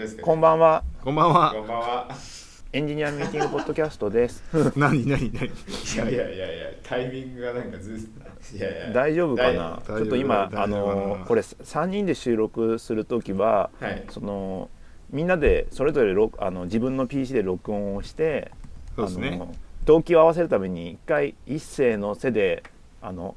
当ですこんばんは。こんばんはこんばんは。エンジニアミーティングポッドキャストです。何何何？いやいやいやいや、タイミングがなんかずいやいや。大丈夫かな？ちょっと今あのこれ三人で収録するときは、はい。そのみんなでそれぞれ録あの自分の PC で録音をして、そうですねあの動機を合わせるために一回一斉の背であの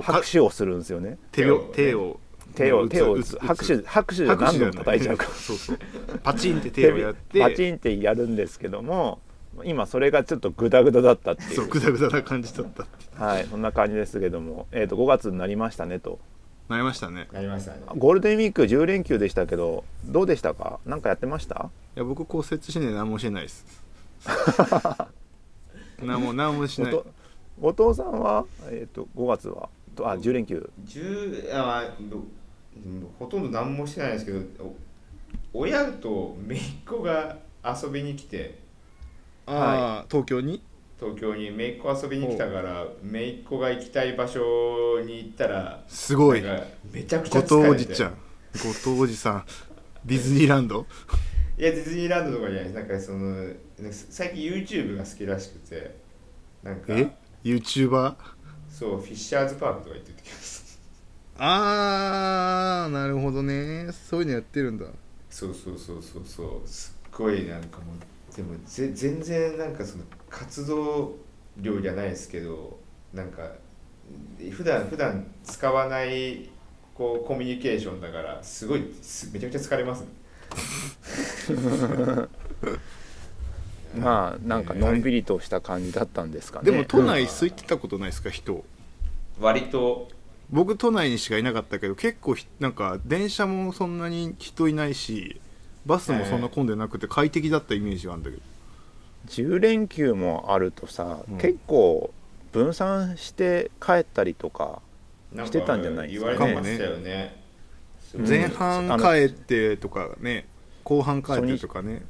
拍手をするんですよね。手を手を手を打つ手を打つ拍手拍手で何度も叩いちゃうから。そうそう。パチンって手をやって。パチンってやるんですけども今それがちょっとグダグダだったっていそううグダグダな感じだったってはいそんな感じですけども、えー、と5月になりましたねと。なりましたね。なりましたね。ゴールデンウィーク10連休でしたけどどうでしたか？何かやってました？いや僕骨折してね何もしてないです。何も何もしない。後藤さんは、えー、と5月は？とあ10連休。十あどうんほとんど何もしてないですけど、お親と姪っ子が遊びに来て、ああ東京に？東京に姪っ子遊びに来たから、姪っ子が行きたい場所に行ったら、すごい。めちゃくちゃ後藤おじちゃん。後藤おじさん。ディズニーランド？いやディズニーランドとかじゃないです。なんかその最近 YouTube が好きらしくてなんかえ？YouTuber? そうフィッシャーズパークとか行っああなるほどね。そういうのやってるんだ。そうそうそうそうそう。すっごいなんかもうでもぜ全然なんかその活動量じゃないですけどなんか普段普段使わないこうコミュニケーションだからすごいすめちゃくちゃ疲れますね。まあなんかのんびりとした感じだったんですかね。でも都内空いてたことないですか人。割と僕都内にしかいなかったけど結構ひなんか電車もそんなに人いないしバスもそんな混んでなくて快適だったイメージがあるんだけど。10連休もあるとさ、うん。結構分散して帰ったりとかしてたんじゃないですかね。言われてましたよね。うん。前半帰ってとかね後半帰ってとかね。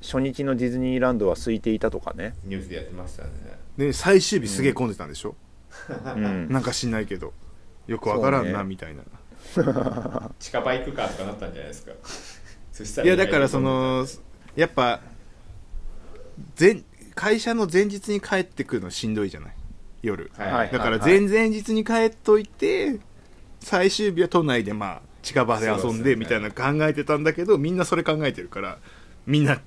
初日のディズニーランドは空いていたとかね、ニュースでやってましたね。で最終日すげえ混んでたんでしょ、うん、なんか知んないけどよくわからんなみたいな、近場行くかとかなったんじゃないですか。そしたいやだからそのやっぱ前会社の前日に帰ってくるのしんどいじゃない？夜。はい、はい。だから前々日に帰っといて最終日は都内でまあ近場で遊んでみたいな考えてたんだけどみんなそれ考えてるからみんな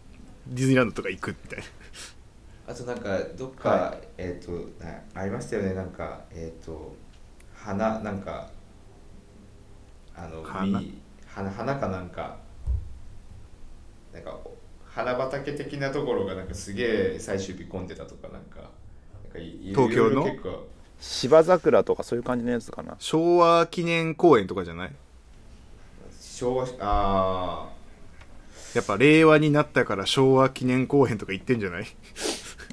ディズニーランドとか行くみたいな。あとなんかどっか、はえっ、となありましたよね。なんかえっ、と花なんかあの花？み花花かなんか。なんか花畑的なところがなんかすげえ最終日混んでたとかなんかなんかいい東京の？芝桜とかそういう感じのやつかな。昭和記念公園とかじゃない？昭和あやっぱ令和になったから昭和記念公園とか行ってんじゃない？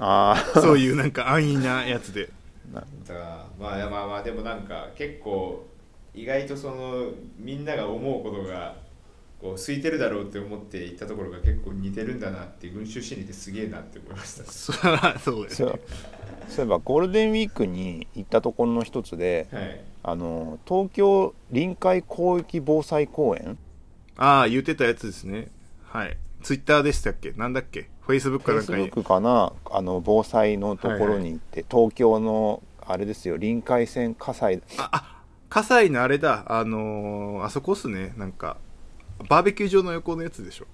あそういうなんか安易なやつで。あだからまあまあまあでもなんか結構意外とそのみんなが思うことがこう空いてるだろうって思って行ったところが結構似てるんだなって群衆心理ってすげえなって思いました。そうだ。そうよね。そういえばゴールデンウィークに行ったところの一つではい。あの東京臨海広域防災公園？ああ言ってたやつですね。はい。ツイッターでしたっけ？なんだっけ？フェイスブックかなんかに。Facebook かな？あの防災のところに行って、東京のあれですよ臨海線火災。葛西のあれだ。あのーあそこっすね。なんかバーベキュー場の横のやつでしょ。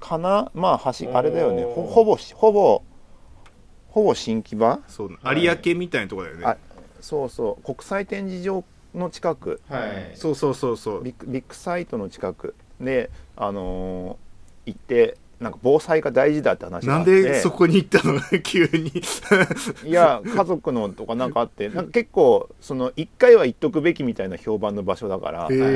かな？まあ橋あれだよね。ほほぼほぼほぼ新木場？そうはい有明みたいなとこだよね、あそうそう。国際展示場の近く。はい。そうそうそうそう。ビッグビッグサイトの近く。であのー行ってなんか防災が大事だって話がなんあって。でそこに行ったの？急に。いや家族のとかなんかあって。なんか結構その1回は行っとくべきみたいな評判の場所だからへえは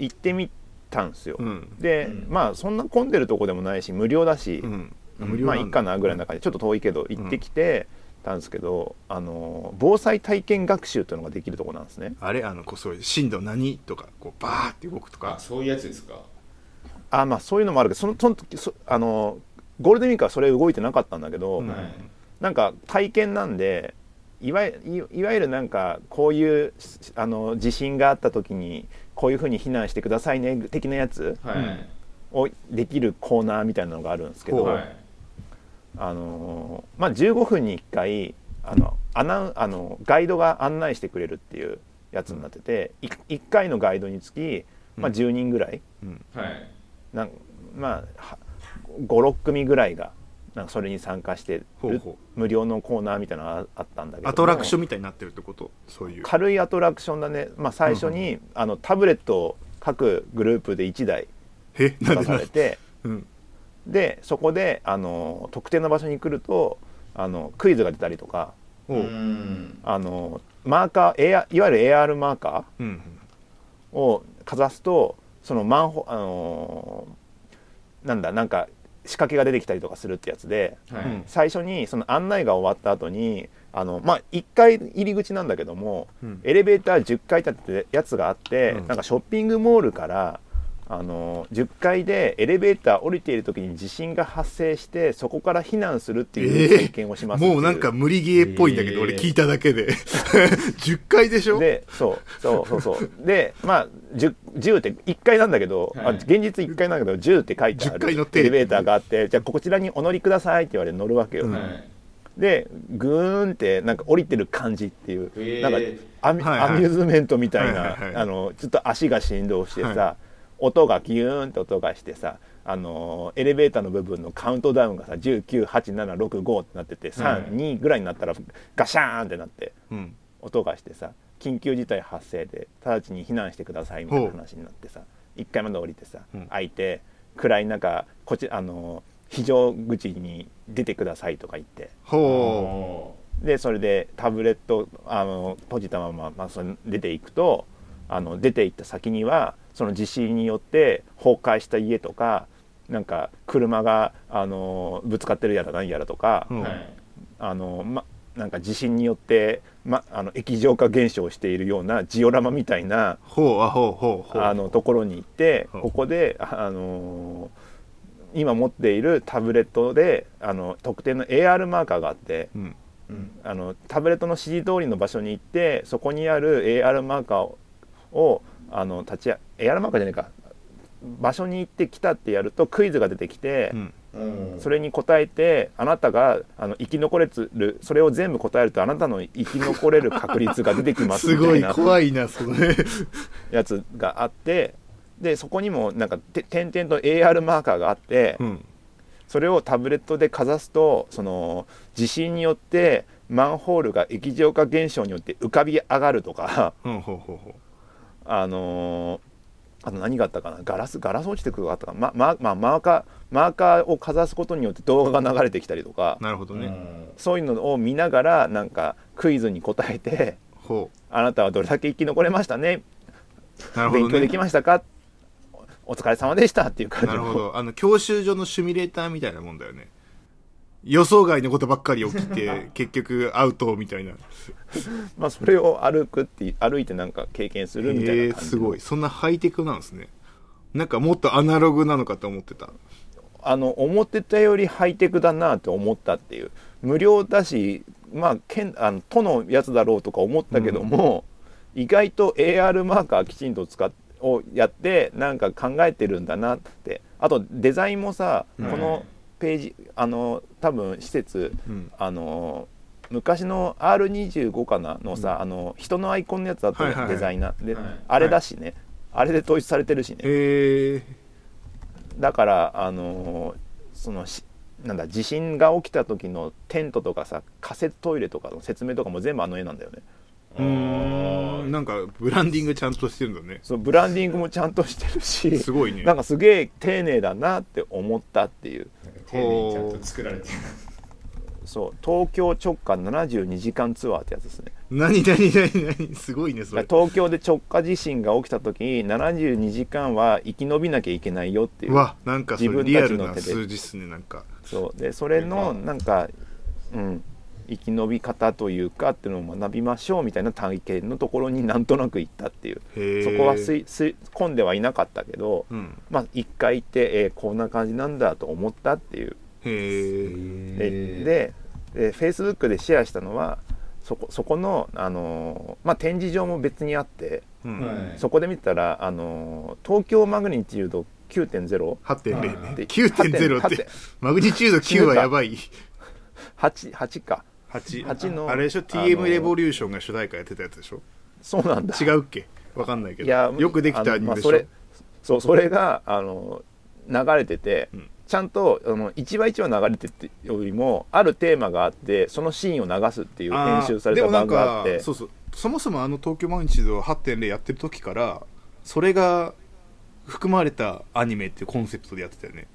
い。行ってみたんですよ、うん。で、うん。まあそんな混んでるとこでもないし無料だし、うん。まあいいかなぐらいの中でちょっと遠いけど行ってきてたんですけど、あの防災体験学習というのができるとこなんですね。あれ？あのこうそういう震度何とかこうバーって動くとか。あそういうやつですか？あまあそういうのもあるけどそのその時そあのゴールデンウィークはそれ動いてなかったんだけど、なんか体験なんでいわゆいいわゆるなんかこういうあの地震があった時にこういうふうに避難してくださいね的なやつをできるコーナーみたいなのがあるんですけど、はい。あのまあ、15分に1回あのアナあのガイドが案内してくれるっていうやつになってて、い1回のガイドにつき、まあ、10人ぐらい、はいなんまあ56組ぐらいがなんかそれに参加してるほうほ無料のコーナーみたいなのがあったんだけどアトラクションみたいになってるってこと？そういう。軽いアトラクションだね、まあ、最初に、あのタブレットを各グループで1台出されてうん。でそこであの特定の場所に来るとあのクイズが出たりとかあのマーカー AR いわゆる AR マーカうんーをかざすとそのマンホあのなんだなんか仕掛けが出てきたりとかするってやつではい。うん。最初にその案内が終わった後にあのまあ1階入り口なんだけども、うん。エレベーター10階立ててやつがあって、うん。なんかショッピングモールからあの10階でエレベーター降りている時に地震が発生してそこから避難するっていうえー体験をしますっていう。もうなんか無理ゲーっぽいんだけど、えー俺聞いただけで。10回でしょ？でそうそうそうそう。でまあ 10, 10って1階なんだけど、はいあ現実1階なんだけど10って書いてあ10階る。エレベーターがあってじゃあこちらにお乗りくださいって言われて乗るわけよ、うんはい。でグーンってなんか降りてる感じっていう、へー。なんかアミ,、はいはい。アミューズメントみたいな、はいはいはい。あのちょっと足が振動してさ、は音がギューンって音がしてさあのエレベーターの部分のカウントダウンがさ198765ってなっててはい32ぐらいになったらガシャーンってなってうん。音がしてさ緊急事態発生で直ちに避難してくださいみたいな話になってさ1階まで降りてさ、うん。開いて暗い中こちあの非常口に出てくださいとか言って。でそれでタブレットあの閉じたまま、まあ、それ出ていくとあの出ていった先にはその地震によって崩壊した家とかなんか車があのぶつかってるやら何やらとか、う、うん。ーはい。あのま、なんか地震によって、ま、あの液状化現象しているようなジオラマみたいなほうあほうほうほう。あのところに行ってここでああの今持っているタブレットであの特定の AR マーカーがあってうん。うん。あのタブレットの指示通りの場所に行ってそこにある AR マーカーををあの立ちや AR マーカーじゃないか。場所に行ってきたってやるとクイズが出てきて、うん。うん。それに答えてあなたがあの生き残れるそれを全部答えるとあなたの生き残れる確率が出てきますすごいみたいな怖いなそれ。やつがあってでそこにもなんかて点々と AR マーカーがあって、うん。それをタブレットでかざすとその地震によってマンホールが液状化現象によって浮かび上がるとか。うんほうほうほあのーあと何があったかな？ガラスガラス落ちてくるのがあったかな、まままあ、マーカーマーカーをかざすことによって動画が流れてきたりとか。うなるほどね、うん。そういうのを見ながらなんかクイズに答えてほあなたはどれだけ生き残れましたね？うなるほど勉強でねきましたか？お疲れ様でしたっていう感じなるほのど。あの教習所のシミュレーターみたいなもんだよね予想外のことばっかり起きて 結局アウトみたいな。まあそれを歩くって歩いてなんか経験するみたいな感じすごい。そんなハイテクなんですね。なんかもっとアナログなのかと思ってた。あの思ってたよりハイテクだなと思ったっていう。無料だしまあ県あの都のやつだろうとか思ったけども、意外と AR マーカーきちんと使っをやってなんか考えてるんだなって。あとデザインもさ、うん。このページあの多分施設うん。あの昔の R25 かなのさ、あの人のアイコンのやつだったね、はいはいはい。デザイナー。で、はい。あれだしね、あれで統一されてるしね、へえだからあのそのしなんだ地震が起きた時のテントとかさ仮設トイレとかの説明とかも全部あの絵なんだよねうーん。なんかブランディングちゃんとしてるんだね。そうブランディングもちゃんとしてるしすごいね。なんかすげえ丁寧だなって思ったっていう。丁寧にちゃんと作られてるそう東京直下72時間ツアーってやつですね。何何何何？すごいねそれ。東京で直下地震が起きた時72時間は生き延びなきゃいけないよっていう。うわなんかそ自分れリアルたちの手でな数字っすねなんか。そう。でそれのなんか、うん、生き延び方というかっていうのを学びましょうみたいな体験のところになんとなく行ったっていう。そこは吸い吸い込んではいなかったけど、うん。まあ一回行って、えーこんな感じなんだと思ったっていう。へえででで Facebook でシェアしたのはそこそこの、あのーまあ、展示場も別にあって、うん。はい。そこで見てたら、あのー東京マグニチュード9.0 8.0ね。で9.0って8.0マグニチュード9はやばい。8 8か8 8のあれでしょ？TM レボリューションが主題歌やってたやつでしょ？そうなんだ。違うっけ？わかんないけいやどよくできたアニメでしょ、まあそれそうそれがあの流れてて、うん。ちゃんとあの一話一話流れてってよりもあるテーマがあってそのシーンを流すっていう編集された番があってでもなんかそうそう。そもそもあの東京毎日の8.0やってる時からそれが含まれたアニメっていうコンセプトでやってたよね。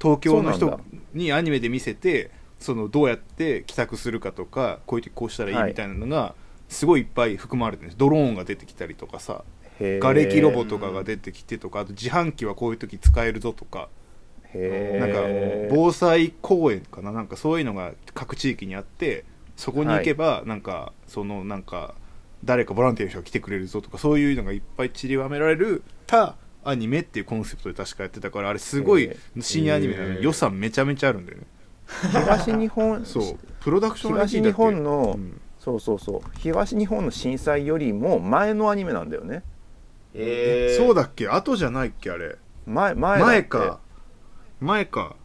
東京の人にアニメで見せてそのどうやって帰宅するかとかこういう時こうしたらいいはい。みたいなのがすごいいっぱい含まれてるんです。ドローンが出てきたりとかさへー。瓦礫ロボとかが出てきてとかあと自販機はこういう時使えるぞとか。なんか防災公園かな？なんかそういうのが各地域にあってそこに行けばなんかそのなんか誰かボランティアの人が来てくれるぞとかそういうのがいっぱい散りばめられるたアニメっていうコンセプトで確かやってたからあれすごいへ深夜アニメなのに予算めちゃめちゃあるんだよね東日本そうプロダクション東日本の、うん。そうそうそう東日本の震災よりも前のアニメなんだよね。えー、そうだっけ？後じゃないっけあれ？前前だって前か。前か。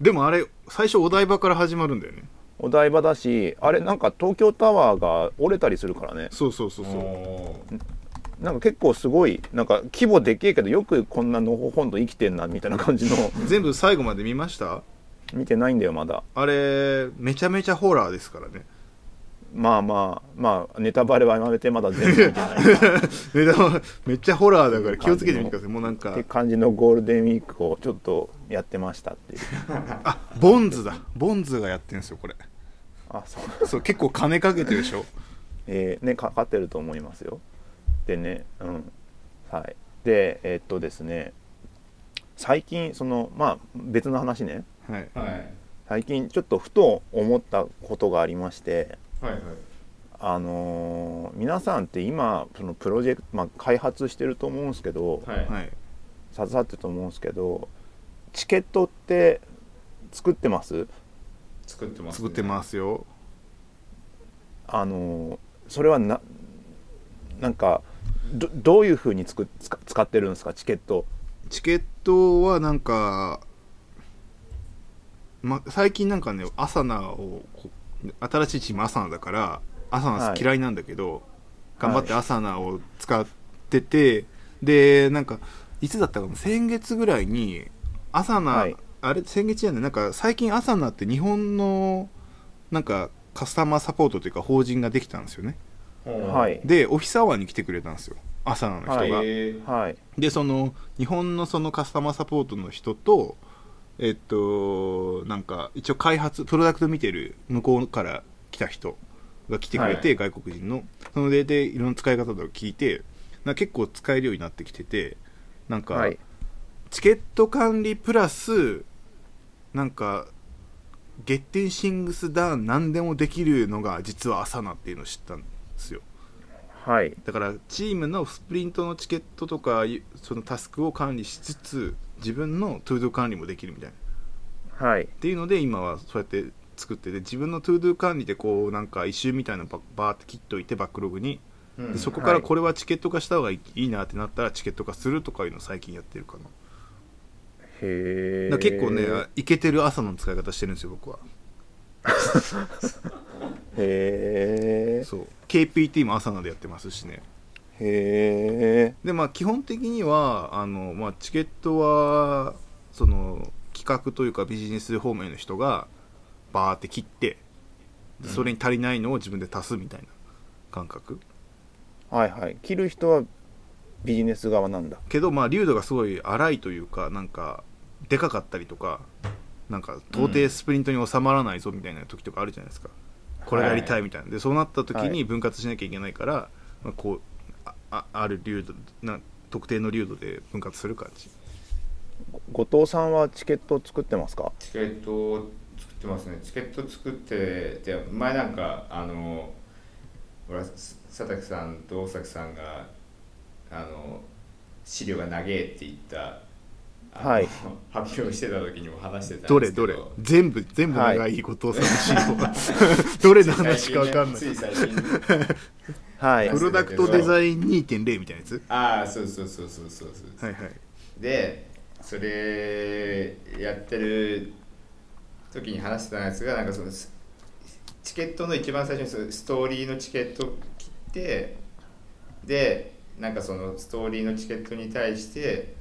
でもあれ最初お台場から始まるんだよね。お台場だしあれなんか東京タワーが折れたりするからね。そうそうそうそう。なんか結構すごいなんか規模でけえけどよくこんなのほほんと生きてんなみたいな感じの。全部最後まで見ました？見てないんだよまだ。あれめちゃめちゃホラーですからね。まあまあまあネタバレはやめてまだ全部見てない。めだめっちゃホラーだから気をつけてみてください。もうなんか。って感じのゴールデンウィークをちょっとやってましたっていう。あボンズだ。ボンズがやってるんですよこれ。あそう。そう結構金かけてるでしょ。えーねかかってると思いますよ。でねうん。はい。でえーっとですね。最近そのまあ別の話ねはい。はい。最近ちょっとふと思ったことがありましてはいはい。あのー皆さんって今そのプロジェクト、まあ、開発してると思うんですけど、はい。はい。携わってると思うんですけどチケットって作ってます？作ってます、作ってますよ。あのーそれはななんかどどういうふうにつく使使ってるんですか？チケット。チケットはなんか、ま、最近なんかねアサナをこ新しいチームアサナだからアサナはい。嫌いなんだけど、頑張ってアサナを使ってて、でなんかいつだったかな先月ぐらいにアサナ、はい。あれ？先月じゃない？なんか最近アサナって日本のなんかカスタマーサポートというか法人ができたんですよね。はい。でオフィスアワーに来てくれたんですよ。アサナの人が、はい。でその日本のそのカスタマーサポートの人とえっとなんか一応開発プロダクト見てる向こうから来た人が来てくれて、外国人の。そのででいろんな使い方とか聞いてな結構使えるようになってきててなんか、はい。チケット管理プラスなんか Getting Things Done 何でもできるのが実は Asana っていうのを知ったんですよ。はい。だからチームのスプリントのチケットとかそのタスクを管理しつつ自分の ToDo 管理もできるみたいな。っはい。ていうので今はそうやって作ってて自分の ToDo 管理でこうなんか一週みたいなのババーって切っといてバックログに。うん。でそこからはい。これはチケット化した方がいいなってなったらチケット化するとかいうのを最近やってるかな。へえ結構ねイケてる朝の使い方してるんですよ僕は。へえそう。KPT も朝のでやってますしねへえでまあ基本的にはあの、まあ、チケットはその企画というかビジネス方面の人がバーって切ってでそれに足りないのを自分で足すみたいな感覚、はいはい。切る人はビジネス側なんだ。けどまあ流度がすごい荒いというかなんかでかかったりとかなんか到底スプリントに収まらないぞみたいな時とかあるじゃないですか、これがやりたいみたいな。でそうなった時はい。に分割しなきゃいけないから、まあ、こうああある流度な特定の流度で分割する感じ。後藤さんはチケット作ってますか？チケットを作ってますね。チケット作ってで前なんかあのほら佐竹さんと大崎さんがあの資料が長えって言ったはい。発表してた時にも話してたんどれですけど。どれ全部全部はい長い。後藤さんの資料が。どれの話か分かんない。つい最近ねはい。プロダクトデザイン2.0みたいなやつ？ああそうそうそうそうそうそう、はいはい。でそれやってる時に話してたやつがなんかそのスチケットの一番最初にそのストーリーのチケットを切ってでなんかそのストーリーのチケットに対して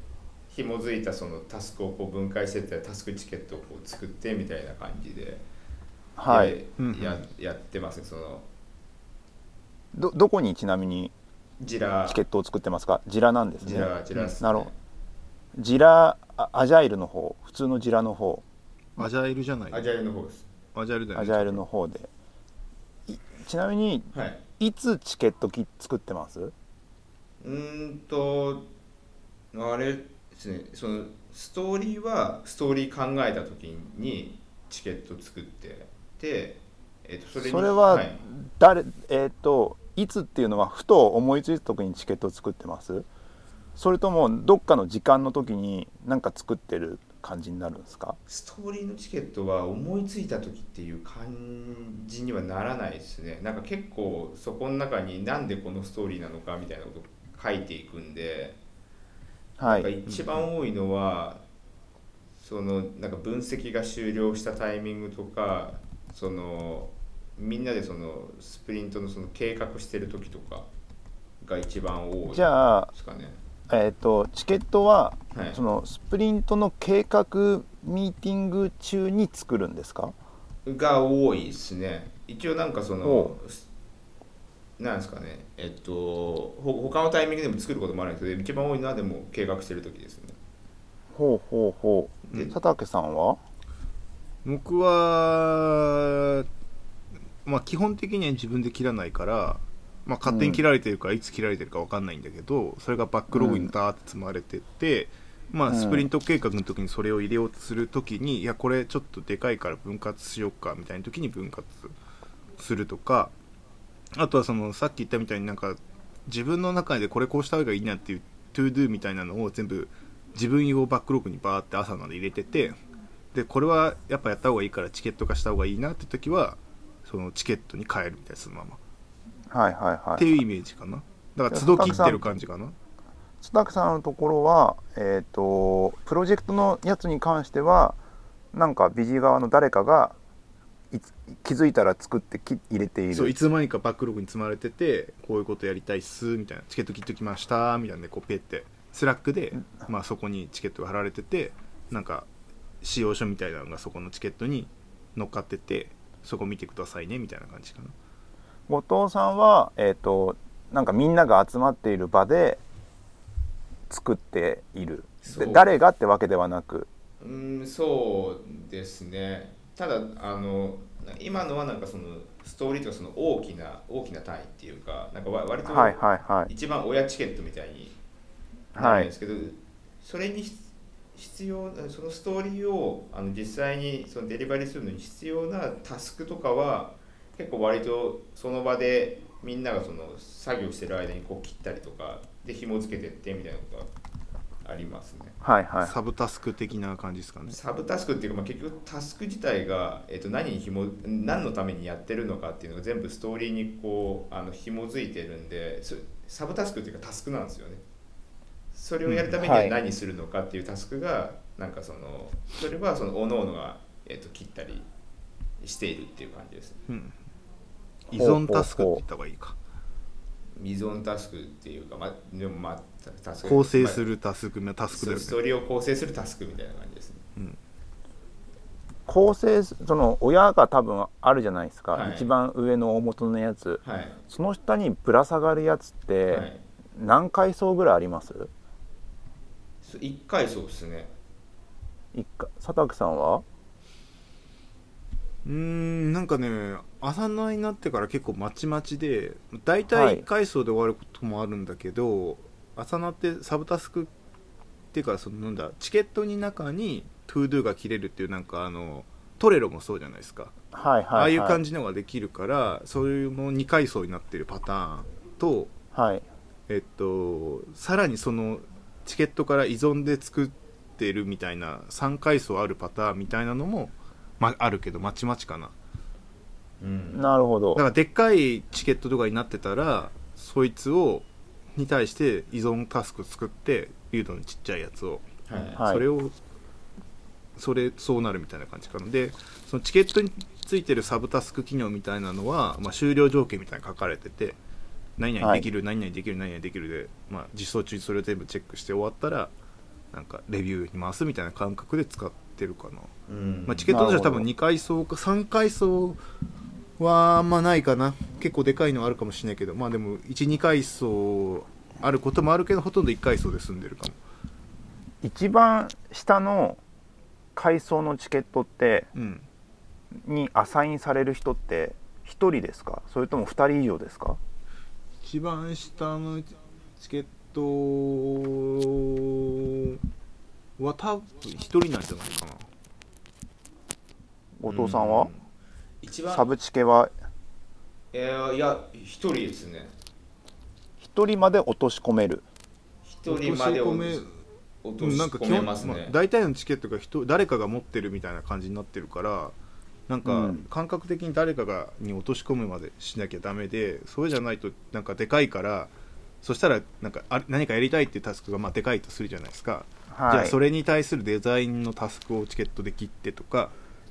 紐づいたそのタスクをこう分解してったタスクチケットをこう作ってみたいな感じで、はい。ややってます。ねそのどどこにちなみにジラ。チケットを作ってますか？ジラなんですね。ジラジラね。なるほど。ジラあアジャイルの方。普通のジラの方。アジャイルじゃない？アジャイルの方です。アジャイルだよね。アジャイルの方で。いちなみにはい。いつチケットき作ってます？うーんとあれですね。そのストーリーはストーリー考えた時にチケット作ってで、えっとそれにそれははい。誰えっ、といつっていうのはふと思いついた時にチケットを作ってます？それともどっかの時間の時に何か作ってる感じになるんですか？ストーリーのチケットは思いついた時っていう感じにはならないですね。なんか結構そこの中になんでこのストーリーなのかみたいなことを書いていくんで、なんかはい一番多いのは、そのなんか分析が終了したタイミングとかそのみんなでそのスプリントのその計画してる時とかが一番多いじゃあですかね。えっ、とチケットははい。そのスプリントの計画ミーティング中に作るんですか？が多いですね。一応なんかそのおなんですかね。えっとほ他のタイミングでも作ることもあるんですけど一番多いのはでも計画してる時ですね。ほうほうほう。で佐竹さんは？僕はまあ基本的には自分で切らないから、まあ、勝手に切られてるからいつ切られてるか分かんないんだけど、それがバックログにダーって積まれてって、まあ、うんスプリント計画の時にそれを入れようとする時に、いやこれちょっとでかいから分割しようかみたいな時に分割するとかあとはそのさっき言ったみたいになんか自分の中でこれこうした方がいいなっていう ToDo みたいなのを全部自分用バックログにバーって朝まで入れててでこれはやっぱやった方がいいからチケット化した方がいいなって時はそのチケットに変えるみたいなそのまま、はいはいはい。っていうイメージかな。だから都度切ってる感じかな。佐竹さんのところは、えー、とプロジェクトのやつに関してはなんかビジ側の誰かが気づいたら作ってき入れている。そういつの間にかバックログに積まれててこういうことやりたいっすみたいな。チケット切っときましたみたいなでこうペって Slack で、まあ、そこにチケットが貼られててなんか仕様書みたいなのがそこのチケットに乗っかっててそこ見てくださいねみたいな感じかな。後藤さんは、えー、となんかみんなが集まっている場で作っている。で誰がってわけではなく。うーんそうですね。ただあの今のはなんかそのストーリーとかその大きな大きな単位っていうかなんかわ割とはいはいはい。一番親チケットみたいになはいるんですけど、それに必必要なそのストーリーをあの実際にそのデリバリーするのに必要なタスクとかは結構割とその場でみんながその作業してる間にこう切ったりとかで紐付けてってみたいなことがありますね。はいはいサブタスク的な感じですかねサブタスクっていうか、まあ、結局タスク自体が、えっと何に紐何のためにやってるのかっていうのが全部ストーリーにこうあの紐づいてるんでそサブタスクっていうかタスクなんですよね。それをやるためにははい。何するのかっていうタスクが、なんかそのそれはその各々が、えっと切ったりしているっていう感じです。ね。うん。依存タスクって言った方がいいか。依存タスクっていうか、まあ、でもまあタタスク構成すまるタスクタあスクだよね。そうストーリーを構成するタスクみたいな感じですね。構成すその親が多分あるじゃないですか、はい。一番上の大元のやつ。はい。その下にぶら下がるやつってはい。何階層ぐらいあります？そう一回そうですね。一回。佐竹さんは？うーんなんかね朝なになってから結構まちまちで大は体い。1回層で終わることもあるんだけど、朝なってサブタスクっていうかそのなんだチケットに中に ToDo が切れるっていうなんかあのトレロもそうじゃないですか、はいはい、はい、ああいう感じのができるからそういうの2階層になってるパターンとはい。えっとさらにそのチケットから依存で作ってるみたいな3階層あるパターンみたいなのも、まあるけどまちまちかな。うん。なるほど。だからでっかいチケットとかになってたらそいつをに対して依存タスク作ってビュードのちっちゃいやつを。はい。はい。それをそれそうなるみたいな感じかな。でそのチケットについてるサブタスク機能みたいなのは、まあ、終了条件みたいに書かれてて何々できる、何々できる何々できるで、まあ、実装中にそれを全部チェックして終わったらなんかレビューに回すみたいな感覚で使ってるかな、うん。まあ、チケットとしては多分なるほど。2階層か3階層はあんまないかな。結構でかいのあるかもしれないけどまあでも12階層あることもあるけどほとんど1階層で済んでるかも。一番下の階層のチケットってうん。にアサインされる人って1人ですか？それとも2人以上ですか？一番下のチケットは多分一人なんじゃないかな。後藤さんは、一番。サブチケは？えーいや一人ですね。1人まで落とし込める。一人まで落とし込め落とし込め本、ますね、まあ、大体のチケットが人誰かが持ってるみたいな感じになってるからなんかうん。感覚的に誰かがに落とし込むまでしなきゃダメでそれじゃないとなんかでかいからそしたらなんかあ何かやりたいっていうタスクがまあでかいとするじゃないですか、はい。じゃあそれに対するデザインのタスクをチケットで切ってとか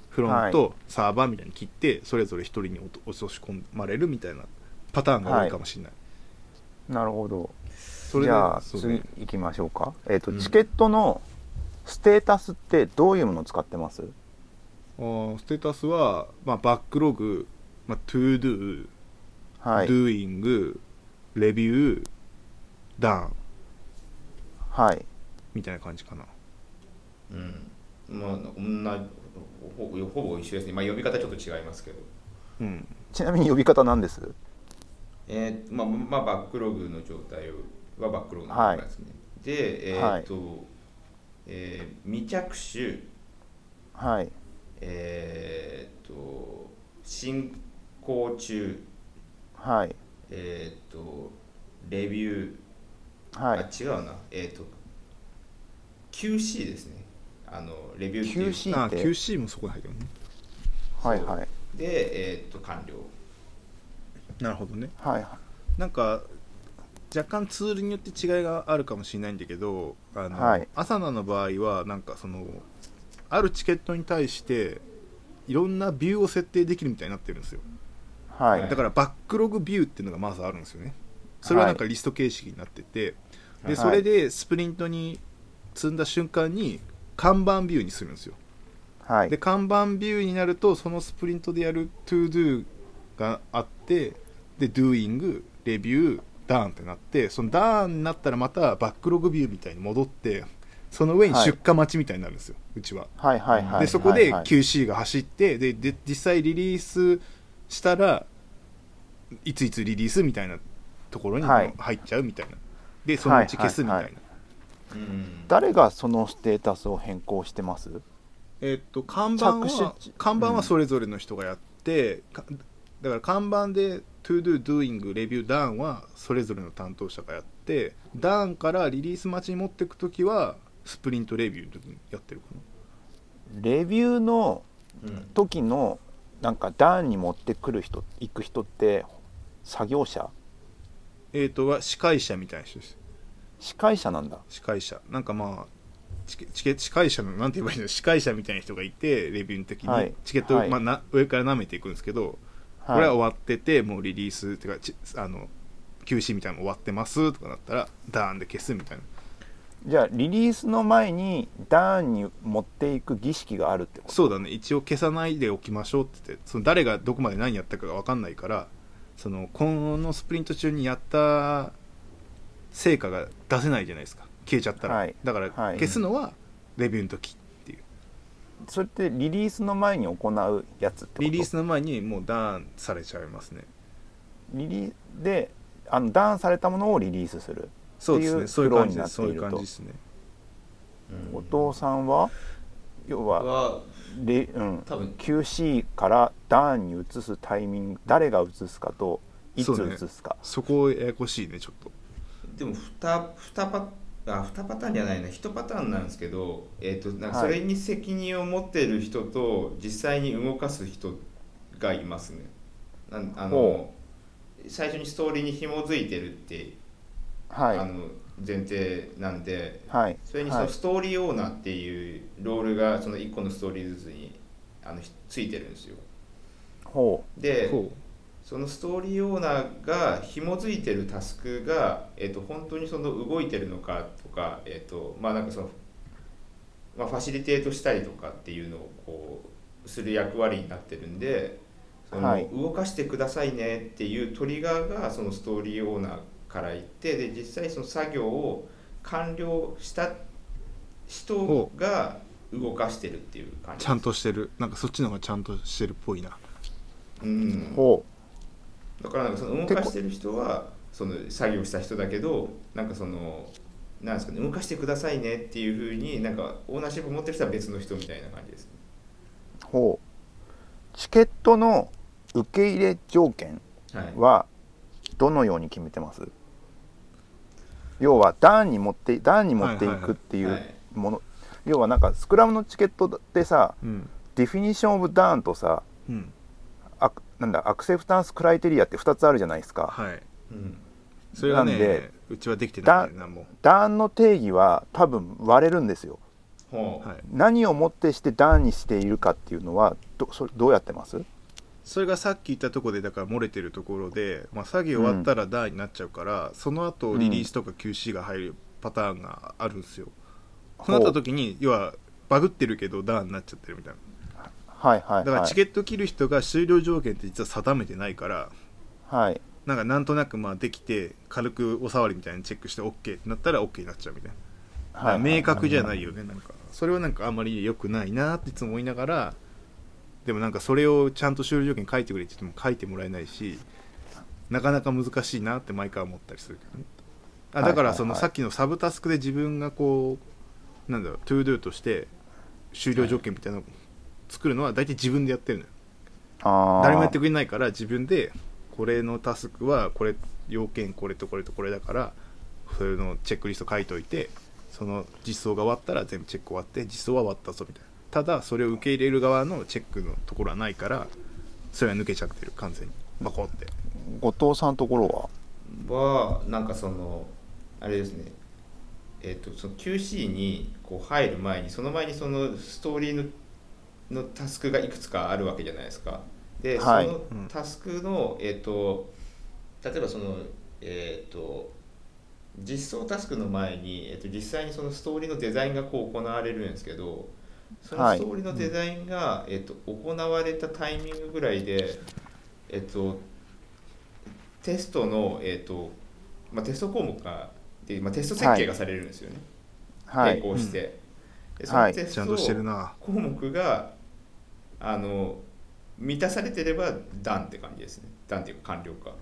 フロンはト、サーバーみたいに切ってそれぞれ一人に落とし込まれるみたいなパターンが多いかもしれない、なるほど。それでじゃあね。行きましょうか。えっ、とうん。チケットのステータスってどういうものを使ってます？ステータスは、まあ、バックログ、まあ、 ToDo、はい。doing レビュー done はい。みたいな感じかな。うん。まあ同じほぼほぼ一緒ですね。まあ呼び方ちょっと違いますけど。うん。ちなみに呼び方なんです？えーまあ、まあ、バックログの状態はバックログの状態ですね、でえーっと、えー未着手。はいえーっと進行中。はい。えーっとレビュー、はい。あ違うな。えーっと QC ですね。あのレビューっていう。QC あって。QC もそこに入ってるね。はいはい。でえーっと完了。なるほどね。はい。なんか若干ツールによって違いがあるかもしれないんだけどあの、はい。アサナの場合はなんかそのあるチケットに対していろんなビューを設定できるみたいになってるんですよ。はい。だからバックログビューっていうのがまずあるんですよね。それはなんかリスト形式になってて、はい。でそれでスプリントに積んだ瞬間に看板ビューにするんですよ。はい。で看板ビューになるとそのスプリントでやる to do があってで doing レビュー done ってなってその done になったらまたバックログビューみたいに戻ってその上に出荷待ちみたいになるんですよ、うちは。はいはいはいでそこで QC が走ってでで実際リリースしたらいついつリリースみたいなところにはい。入っちゃうみたいな。でそのうち消すみたいな、誰がそのステータスを変更してます？えっと看板は看板はそれぞれの人がやって、かだから看板で To do doing レビュー done はそれぞれの担当者がやって done からリリース待ちに持っていく時はスプリントレビューの時にやってるかな？レビューのうん。時のなんか段に持ってくる人行く人って作業者？えっ、とは司会者みたいな人です。司会者なんだ。司会者。なんかまあチケチケ司会者のなんて言えばいいの？司会者みたいな人がいてレビューの時はい。にチケットを、はい。まあ、な上から舐めていくんですけど、これは終わっててもうリリースっていうかちあの QC みたいなの終わってますとかなったらダーンで消すみたいなじゃあリリースの前に段に持っていく儀式があるってこと？そうだね。一応消さないでおきましょうって言ってその誰がどこまで何やったかが分かんないからその今後のスプリント中にやった成果が出せないじゃないですか。消えちゃったら、はい。だからはい。消すのはレビューの時っていう。それってリリースの前に行うやつってこと？リリースの前にもうダウンされちゃいますね。リリーであのダウンされたものをリリースするそうですね。そういう感じですそういうフローになっていると。感じですね。後藤さんは？要ははレ、うん、多分。QC からダウンに移すタイミング誰が移すかといつ移すか、そこややこしいねちょっと。でも 2, 2, パあ2パターンじゃないな。1パターンなんですけど、えー、となんかはい。それに責任を持ってる人と実際に動かす人がいますね。なんあのほ最初にストーリーに紐づいてるって、はい。あの前提なんではい。それにそはい。のストーリーオーナーっていうロールがその1個のストーリーずつにあのひついてるんですよ。ほでほそのストーリーオーナーが紐づいてるタスクが、えっと本当にその動いてるのかとか、えっとまあなんかその、まあ、ファシリテートしたりとかっていうのをこうする役割になってるんでその、はい。動かしてくださいねっていうトリガーがそのストーリーオーナーから言ってで実際その作業を完了した人が動かしてるっていう感じちゃんとしてる。なんかそっちの方がちゃんとしてるっぽいな。うん。う。ほだからなんかその動かしてる人はその作業した人だけどなんかそのなんですかね動かしてくださいねっていうふうになんかオーナーシップ持ってる人は別の人みたいな感じです。ほう。チケットの受け入れ条件はい。はどのように決めてます？要は段に持って段に持っていくっていはいうもの、要はなんかスクラムのチケットってさうん。ディフィニッション・オブ・ダーンとさうん。アクなんだアクセプタンス・クライテリアって2つあるじゃないですか。はい。うん。それはねなんでうちはできてないんだよなも。ダーンの定義は多分割れるんですよ。はい。何をもってしてダーンにしているかっていうのはどそれどうやってます？それがさっき言ったところでだから漏れてるところで、まあ、作業終わったらダーになっちゃうから、その後リリースとか QC が入るパターンがあるんですよ、そうなった時に要はバグってるけどダーになっちゃってるみたいな。はいはいはい。だからチケット切る人が終了条件って実は定めてないからはい。なんかなんとなくまあできて軽くお触りみたいにチェックして OK ってなったら OK になっちゃうみたいな、はい。明確じゃないよねなんか。それはなんかあんまり良くないなっていつも思いながらでもなんかそれをちゃんと終了条件書いてくれって言っても書いてもらえないしなかなか難しいなって毎回思ったりするけどね。あだからそのさっきのサブタスクで自分がこうなんだろう ToDo として終了条件みたいなのを作るのは大体自分でやってるのよ。誰もやってくれないから自分でこれのタスクはこれ要件これとこれとこれだからそれのチェックリスト書いといてその実装が終わったら全部チェック終わって実装は終わったぞみたいなただそれを受け入れる側のチェックのところはないからそれは抜けちゃってる完全にバコって後藤さんのところははなんかそのあれですね。えっ、とその QC にこう入る前にその前にそのストーリーののタスクがいくつかあるわけじゃないですか。で、はいそのタスクのえっ、と例えばそのえっ、と実装タスクの前に、えっと実際にそのストーリーのデザインがこう行われるんですけどそのはい。ストーリーのデザインが、えっと行われたタイミングぐらいで、えっとテストの、えっとまあ、テスト項目がで、まあ、テスト設計がされるんですよね、並はい。行して、でそはい。のテストちゃんとしてるな。項目があの満たされてればダンって感じですね。ダンっていうか完了か。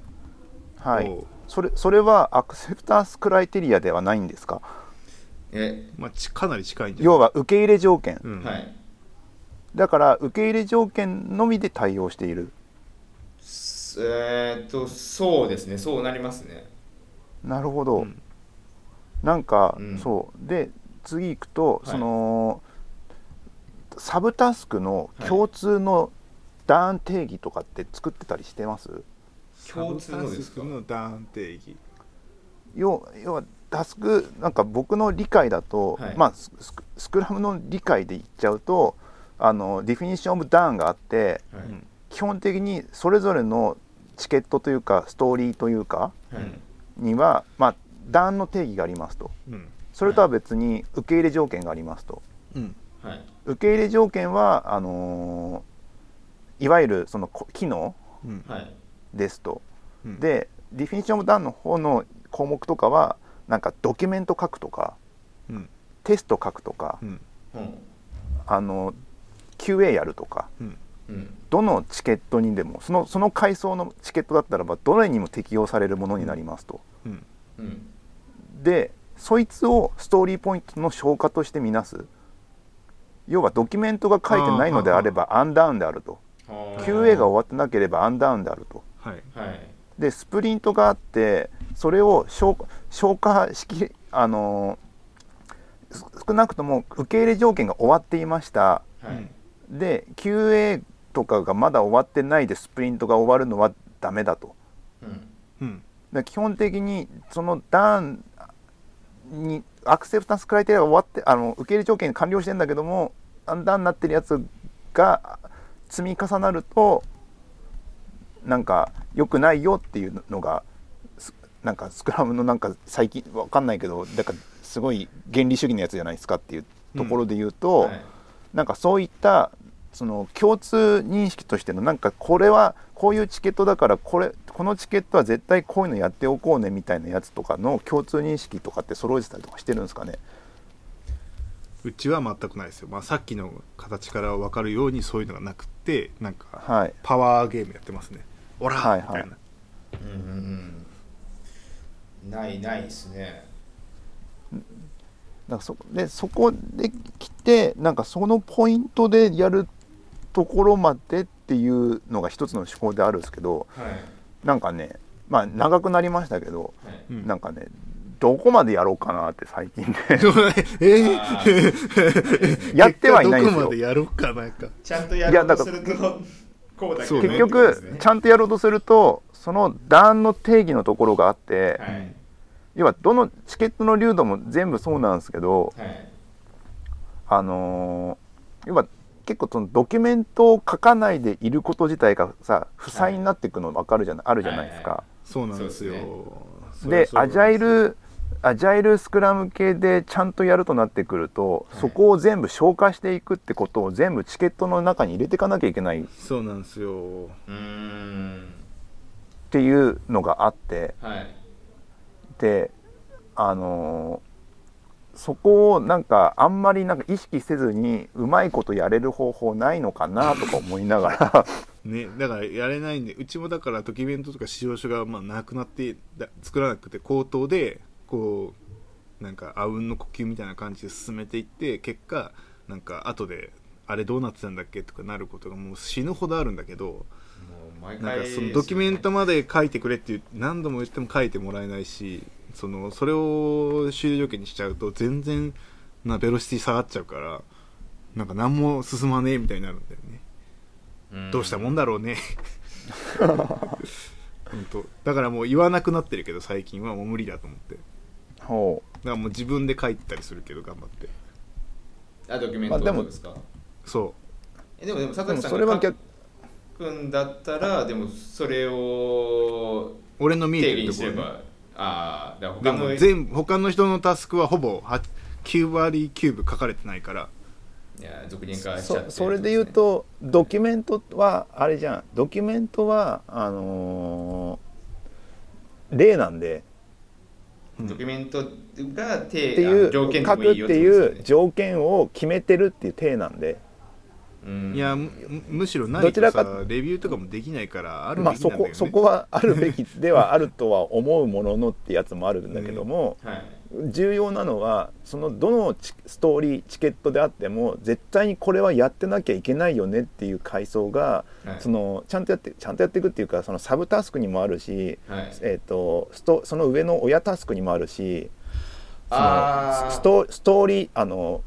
はい。それそれはアクセプタンスクライテリアではないんですか？え、まあ、ちかなり近いんじゃない？要は受け入れ条件。うん。はい。だから受け入れ条件のみで対応している。すえーっとそうですね。そうなりますね。なるほど、うん。なんか、うん。そう。で次行くと、はい。そのサブタスクの共通のダーン定義とかって作ってたりしてます、共通のですか？サブタスクのダウン定義。要要はタスクなんか僕の理解だと、はい。まあススクスクラムの理解で言っちゃうとあのディフィニッション・オブ・ダーンがあってはい。うん。基本的にそれぞれのチケットというかストーリーというかはい。には、まあ、ダーンの定義がありますと。うん。それとは別に受け入れ条件がありますと。うん。はい。受け入れ条件はあのーいわゆるそのこ機能ですと。うん。でディフィニッション・オブ・ダウンの方の項目とかはなんかドキュメント書くとかうん。テスト書くとかうん。うん。あの QA やるとかうん。うん。どのチケットにでもそのその階層のチケットだったらばどれにも適用されるものになりますと。うん。うん。でそいつをストーリーポイントの消化としてみなす。要はドキュメントが書いてないのであればアンダウンであると。はあ QA が終わってなければアンダウンであると。はい。はい。でスプリントがあってそれを消消化しきあのー少なくとも受け入れ条件が終わっていました。はい。で QA とかがまだ終わってないでスプリントが終わるのはダメだと。うん。うん。で基本的にそのダウンにアクセプタンスクライテリアが終わってあの受け入れ条件完了してんだけどもアンダーになってるやつが積み重なるとなんか良くないよっていうのがすなんかスクラムのなんか最近わかんないけどだからすごい原理主義のやつじゃないですかっていうところで言うと、はい。なんかそういったその共通認識としてのなんかこれはこういうチケットだからこれこのチケットは絶対こういうのやっておこうねみたいなやつとかの共通認識とかって揃えてたりとかしてるんですかね？うちは全くないですよ、まあ、さっきの形から分かるようにそういうのがなくってなんかはい。パワーゲームやってますね。オラはいはいみたい。な、うんうんうんないないですね。なんかそでそこで来てなんかそのポイントでやるところまでっていうのが一つの手法であるんですけどはい。なんかねまあ長くなりましたけどはい。うん。なんかねどこまでやろうかなって最近ね。え？ー。やってはいないんですよ。結果どこまでやろうかなんか。ちゃんとやろうとするとこうだけそうね。結局ちゃんとやろうとするとその段の定義のところがあって、はい。要はどのチケットの流度も全部そうなんですけどはい。あのー要は結構そのドキュメントを書かないでいること自体がさ負債になっていくの分かるじゃない、あるじゃないですか。はそうなんですよ。ででアジャイルアジャイルスクラム系でちゃんとやるとなってくると、はい。そこを全部消化していくってことを全部チケットの中に入れていかなきゃいけない。っそうなんですよ。うーんていうのがあってはい。であのーそこをなんかあんまりなんか意識せずにうまいことやれる方法ないのかなとか思いながら。ねだからやれないんでうちもだからドキュメントとか使用書がまあなくなってだ作らなくて口頭でこうなんかあうんの呼吸みたいな感じで進めていって結果なんか後であれどうなってたんだっけとかなることがもう死ぬほどあるんだけど毎なん回かそのドキュメントまで書いてくれっていう何度も言っても書いてもらえないしそのそれを終了条件にしちゃうと全然なベロシティ下がっちゃうからなんか何も進まねえみたいになるんだよね、うん。どうしたもんだろうね。本当。だからもう言わなくなってるけど最近はもう無理だと思って。だかほらもう自分で書いたりするけど頑張って。あドキュメントまあですか？そえでもでも佐々木さんがそれは逆書くんだったらでもそれをう俺の見えて定義るところ、ね、にすればああ他のも全部他の人のタスクはほぼ8 9割9分書かれてないから。いや俗人化しちゃってそるそれで言うとドキュメントはあれじゃん。ドキュメントはあのー例なんで。ドキュメントがっ定ていう条件で書くっもいいよていう条件を決めてるっていう体なんでいやむむしろないとどちらか。さレビューとかもできないからあるまあそべきなんだよね、こそこはあるべきではあるとは思うもののってやつもあるんだけども、はい。重要なのはそのどのチストーリーチケットであっても絶対にこれはやってなきゃいけないよねっていう階層が、はい。そのちゃんとやってちゃんとやっていくっていうかそのサブタスクにもあるし、はい。えー、とストその上の親タスクにもあるしそのストストーリーあの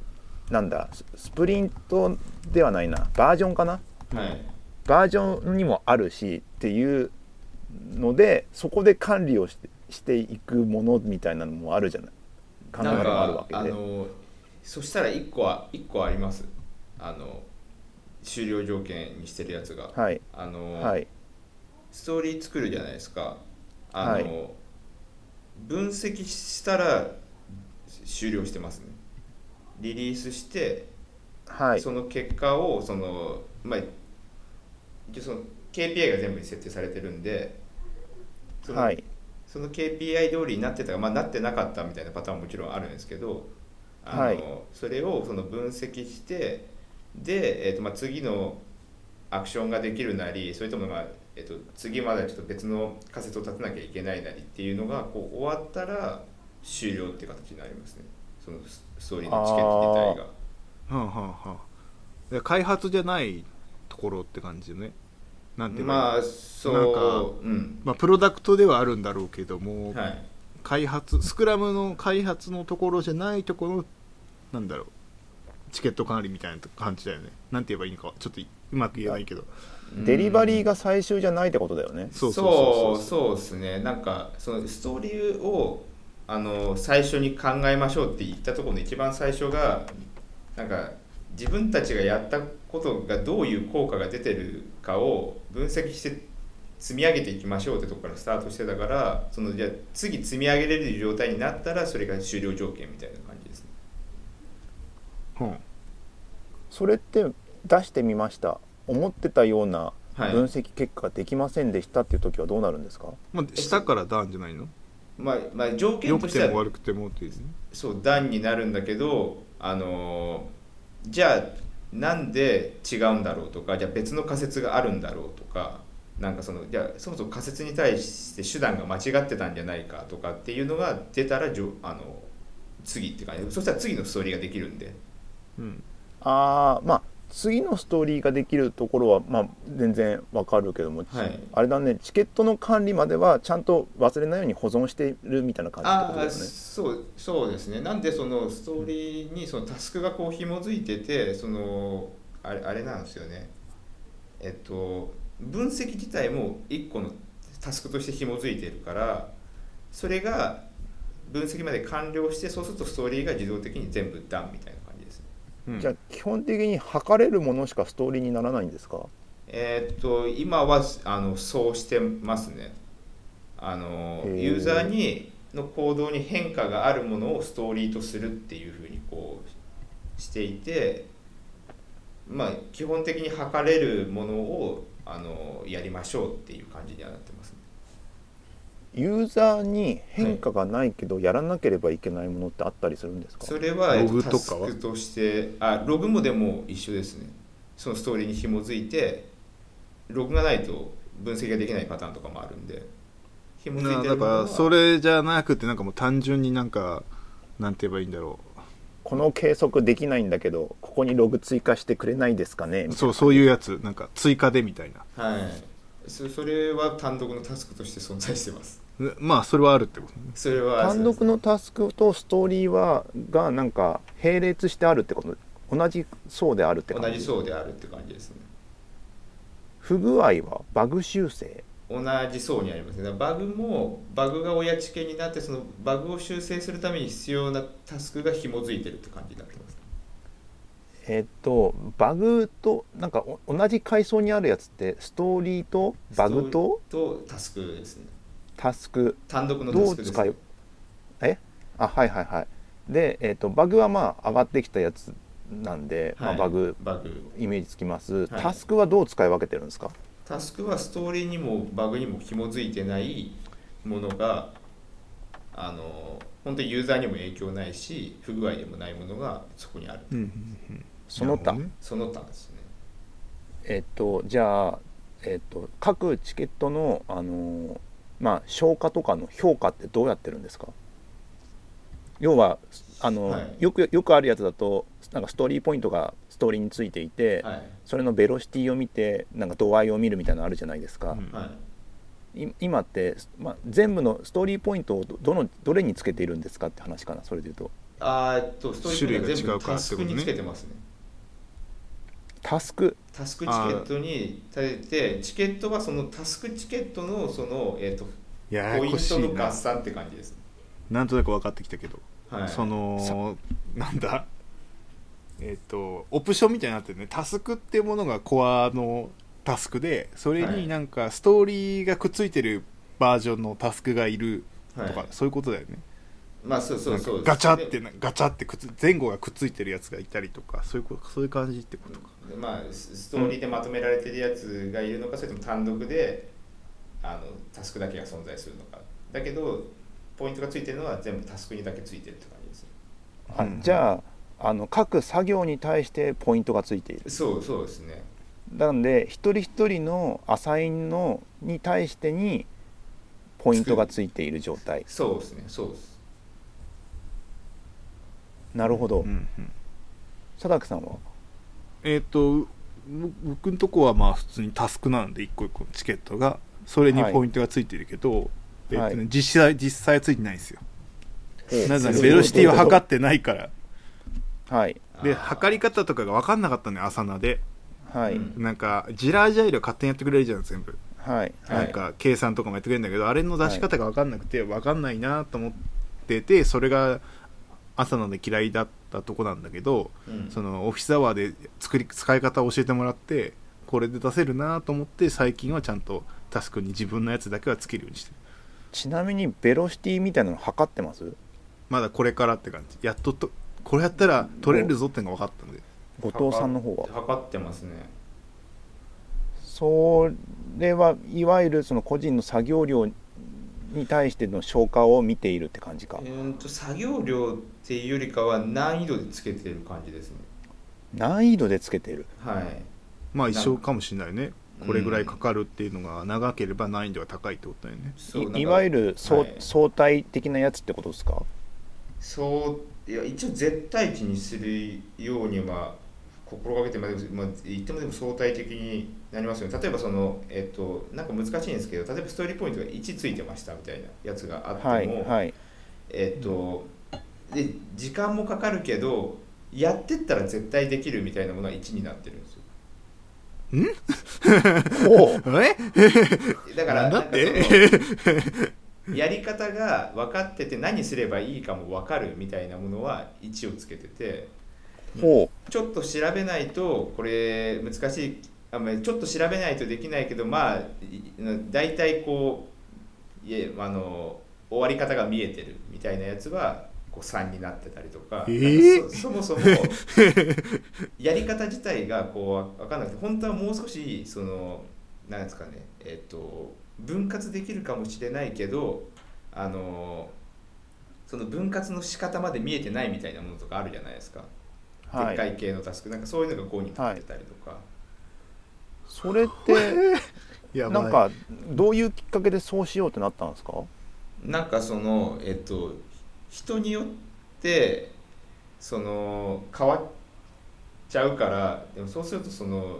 なんだススプリントではないな。バージョンかな？はい。バージョンにもあるしっていうのでそこで管理をしてしていくものみたいなのもあるじゃない？考え方もあるわかけで。そしたら1個は一個あります。あの終了条件にしてるやつが、はい。あの、はい。ストーリー作るじゃないですか。あの、はい。分析したら終了してますね。リリースして、はい。その結果をそのまあ一応その KPI が全部に設定されてるんでその,、はい。その KPI 通りになってたか、まあ、なってなかったみたいなパターンももちろんあるんですけどあの、はい。それをその分析してで、えーとまあ、次のアクションができるなりそれとも、まあえー、と次までちょっと別の仮説を立てなきゃいけないなりっていうのがこう終わったら終了っていう形になりますね。そのスストーリーのチケット自体が。はあはあは開発じゃないところって感じよね。なんていうの？まあなんかそううん。まあ、プロダクトではあるんだろうけども、はい。開発スクラムの開発のところじゃないところなんだろう。チケット管理みたいな感じだよね。なんて言えばいいのかちょっとうまく言えないけど。デリバリーが最終じゃないってことだよね。そうそそうう。そうそうですね。なんかそのストーリーをああの最初に考えましょうって言ったところの一番最初がなんか自分たちがやったことがどういう効果が出てるかを分析して積み上げていきましょうってところからスタートしてたからそのじゃあ次積み上げれる状態になったらそれが終了条件みたいな感じですね。うん。それって出してみました。思ってたようなはい。分析結果ができませんでしたっていう時はどうなるんですか、まあ、下から段じゃないの？まあ、まあ条件良くとしてはても悪くてもっていうね。そう段になるんだけどあのじゃあなんで違うんだろうとかじゃあ別の仮説があるんだろうとかなんかそのじゃそもそも仮説に対して手段が間違ってたんじゃないかとかっていうのが出たらじょあの次って感じ。そしたら次のストーリーができるんで。うん。ああまあ次のストーリーができるところは、まあ、全然わかるけども、はい。あれだねチケットの管理まではちゃんと忘れないように保存してるみたいな感じってことだよね。そうそうですね。なんでそのストーリーにそのタスクがこう紐づいててそのあれあれなんですよね。えっと分析自体も一個のタスクとして紐づいてるからそれが分析まで完了してそうするとストーリーが自動的に全部ダンみたいなうん。じゃあ基本的に測れるものしかストーリーにならないんですか？えーっと今はあのそうしてますね。あのユーザーにの行動に変化があるものをストーリーとするっていうふうにこうしていてまあ基本的に測れるものをあのやりましょうっていう感じにはなってますねユーザーに変化がないけどやらなければいけないものってあったりするんですか、それはログとかは？タスクとしてあログもでも一緒ですね。そのストーリーに紐づいてログがないと分析ができないパターンとかもあるんで紐づいてだからそれじゃなくてなんかもう単純になんかなんて言えばいいんだろこの計測できないんだけどここにログ追加してくれないですかね？うそうそういうやつ。なんか追加でみたいな。はい。そそれは単独のタスクとして存在してます。ねまあそれはあるってこと。ねそれは単独のタスクとストーリーはがなんか並列してあるってこと。同じ層であるって感じ。同じ層であるって感じですね。不具合はバグ修正。同じ層にありますね。バグもバグが親知見になってそのバグを修正するために必要なタスクが紐づいてるって感じになってます。えっとバグとなんかお同じ階層にあるやつってストーリーとバグと？とタスクですねタスク。単独のどタスクです。う使いえ？あはいはいはい。で、えっとバグはまあ上がってきたやつなんで、はい。まあ、バグバグ。イメージつきます、い。タスクはどう使い分けてるんですか？タスクはストーリーにもバグにも紐づいてないものがあの本当にユーザーにも影響ないし不具合でもないものがそこにある。うんうんうん。その他、その他ですね。えっとじゃあ、えっと、各チケットの、あのーまあ、消化とかの評価ってどうやってるんですか？要はあの、はい。よくよくあるやつだとなんかストーリーポイントがストーリーについていて、はい。それのベロシティを見てなんか度合いを見るみたいなのあるじゃないですか、うん。はい。い今って、まあ、全部のストーリーポイントをどどのどれにつけているんですかって話かなそれでいうと。あとストーリーポイントは全部タスクにつけてますねタスク。タスクチケットに立ててチケットはそのタスクチケットのその、えっとややポイントの合算って感じですね。なんとなく分かってきたけど、はいそのなんだ？えっ、とオプションみたいになってるね。タスクっていうものがコアのタスクでそれはい。になんかストーリーがくっついてるバージョンのタスクがいるとか、はい。そういうことだよねまあそうそうそうガチャってなガチャってくっつ前後がくっついてるやつがいたりとかそういうことそういう感じってことか、でまあスストーリーでまとめられてるやつがいるのか、それとも単独であのタスクだけが存在するのか。だけどポイントがついてるのは全部タスクにだけついてるって感じですね。あうん。じゃああの各作業に対してポイントがついている。そうそうですね。なので一人一人のアサインのに対してにポイントがついている状態。そうですねそうですなるほど、うんうん。佐竹さんは？えっ、とぼ僕のとこはまあ普通にタスクなんで一個一個のチケットが。それにポイントがついてるけど、えっとはい。ね、実際実際はついてないんですよ。なぜならえベロシティを測ってないから。はい。で測り方とかが分かんなかったのよ朝名で。はい、うん。なんかジラージャイルは勝手にやってくれるじゃん全部、はい。はい。なんか計算とかもやってくれるんだけどあれの出し方が分かんなくて分かんないなと思っっててそれが朝ので嫌いだったとこなんだけど、うん。そのオフィスアワーで作り使い方を教えてもらってこれで出せるなと思って最近はちゃんとタスクに自分のやつだけはつけるようにしてる。ちなみにベロシティみたいなの測ってます？まだこれからって感じ。やっととこれやったら取れるぞってのが分かったんで。後藤さんの方は？測ってますね。それはいわゆるその個人の作業量に対しての消化を見ているって感じか。えーと作業量っていうよりかは難易度でつけてる感じですね。難易度でつけてる。はい。まあ一緒かもしれないね。うんこれぐらいかかるっていうのが長ければ難易度が高いってことだよね。いいわゆる相,、はい。相対的なやつってことですか？そういや一応絶対値にするようには心がけてまあ言ってもでも相対的になりますよね。例えばそのえっとなんか難しいんですけど例えばストーリーポイントが1ついてましたみたいなやつがあっても、はいはい。えっとで時間もかかるけどやってったら絶対できるみたいなものは1になってるんですよ。ほ う。え？だからな やり方が分かってて何すればいいかも分かるみたいなものは1をつけててほちょっと調べないとこれ難しい。あまあちょっと調べないとできないけどまあい大体こういえあの終わり方が見えてるみたいなやつはこう3になってたりとか,、えー？そそもそも やり方自体がこう分かんなくて本当はもう少しそのなんですかねえっ、と分割できるかもしれないけどあのその分割の仕方まで見えてないみたいなものとかあるじゃないですか。うはい。でっかい系のタスク。なんかそういうのが5になってたりとか、それって なんかどういうきっかけでそうしようってなったんですか？なんかそのえっと人によってその変わっちゃうからでもそうするとその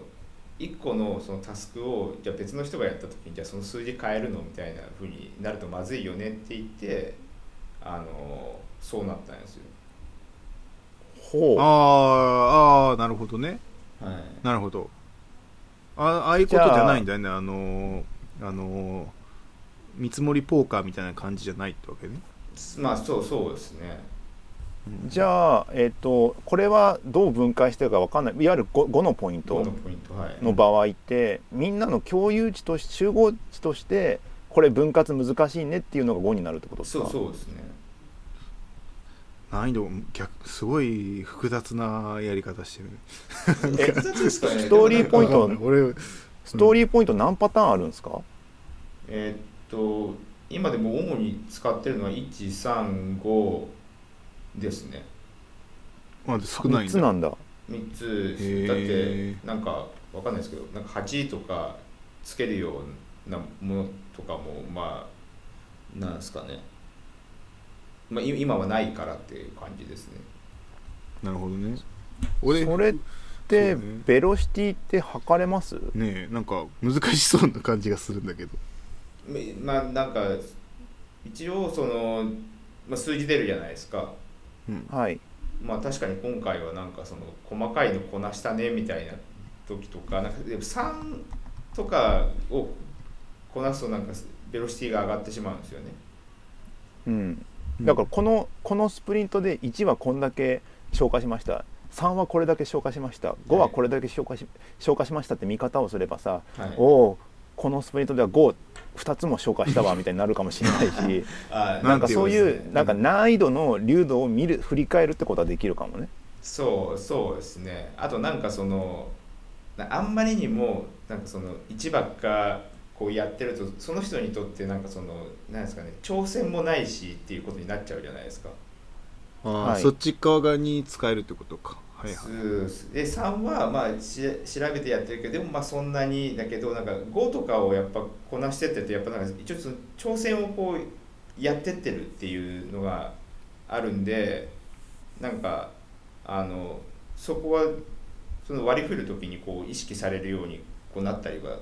1個のそのタスクをじゃあ別の人がやった時にじゃあその数字変えるのみたいな風になるとまずいよねって言ってあのそうなったんですよ。ほう。あーあーなるほどね。はい。なるほど。あああいうことじゃないんだよね。あのーあのー見積もりポーカーみたいな感じじゃないってわけね。まあそうそうですね。じゃあ、えっとこれはどう分解してるか分かんない。いわゆる 5, のポイン5トのポイントはい。の場合ってみんなの共有値とし集合値としてこれ分割難しいねっていうのが5になるってことですそかうそうですね。難易度逆すごい複雑なやり方してる。え複雑ですかね。ストーリーポイント俺ストーリーポイント何パターンあるんですか、えーっと今でも主に使ってるのは135ですね。まだ少ない3んだ。つなんだ。3つ。だってなんかわかんないですけどなんか8とかつけるようなものとかもまあなんですかね、まあ、い今はないからっていう感じですね。なるほどね。俺それってベロシティって測れます？ねえなんか難しそうな感じがするんだけど。めまあなんか一応その、まあ、数字出るじゃないですか。うん。はい。まあ確かに今回はなんかその細かいのこなしたねみたいな時とかなんかでも3とかをこなすとなんかベロシティが上がってしまうんですよね。うんだからこのこのスプリントで1はこんだけ消化しました。3はこれだけ消化しました。5はこれだけ消化し消化しましたって見方をすればさはい、おおこのスプリントでは52つも消化したわみたいになるかもしれないし あなんかそういうなんか難易度の流度を見る振り返るってことはできるかもね。そうそうですね。あとなんかそのなあんまりにもなんかその1ばっかこうやってるとその人にとってなんかそのなんですかね挑戦もないしっていうことになっちゃうじゃないですか。ああ、はい。そっち側に使えるってことか。はいはい。で3はまあし調べてやってるけどでもまあそんなにだけどなんか5とかをやっぱこなしてってるとやっぱなんか一応その挑戦をこうやってってるっていうのがあるんでなんかあのそこはその割り振る時にこう意識されるようにこうなったりは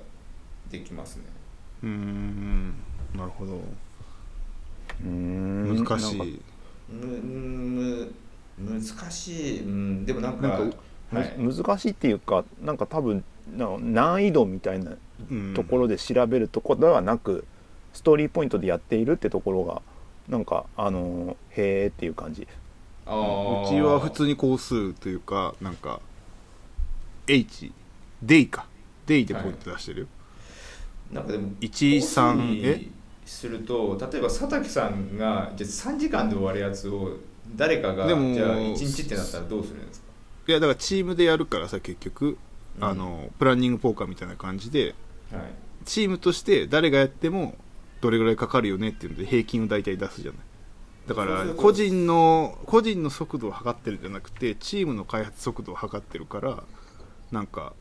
できますね。うーんなるほど。うーん。難しなんかい。むむ難しい、うん、でもなんかなんかはい。む難しいっていうかなんか多分なんか難易度みたいなうん。ところで調べるところではなく、ストーリーポイントでやっているってところがなんかあのへえっていう感じ。あー。うちは普通に工数というかなんか H デイかデイでポイント出してるよ、なんかでも13コースえ？にすると例えば佐竹さんがじゃあ3時間で終わるやつを誰かがでもじゃあ1日ってなったらどうするんですか？いやだからチームでやるからさ結局、うん。あのプランニングポーカーみたいな感じで。はい。チームとして誰がやってもどれぐらいかかるよねっていうので平均を大体出すじゃない。だから個人の個人の速度を測ってるんじゃなくてチームの開発速度を測ってるからなんか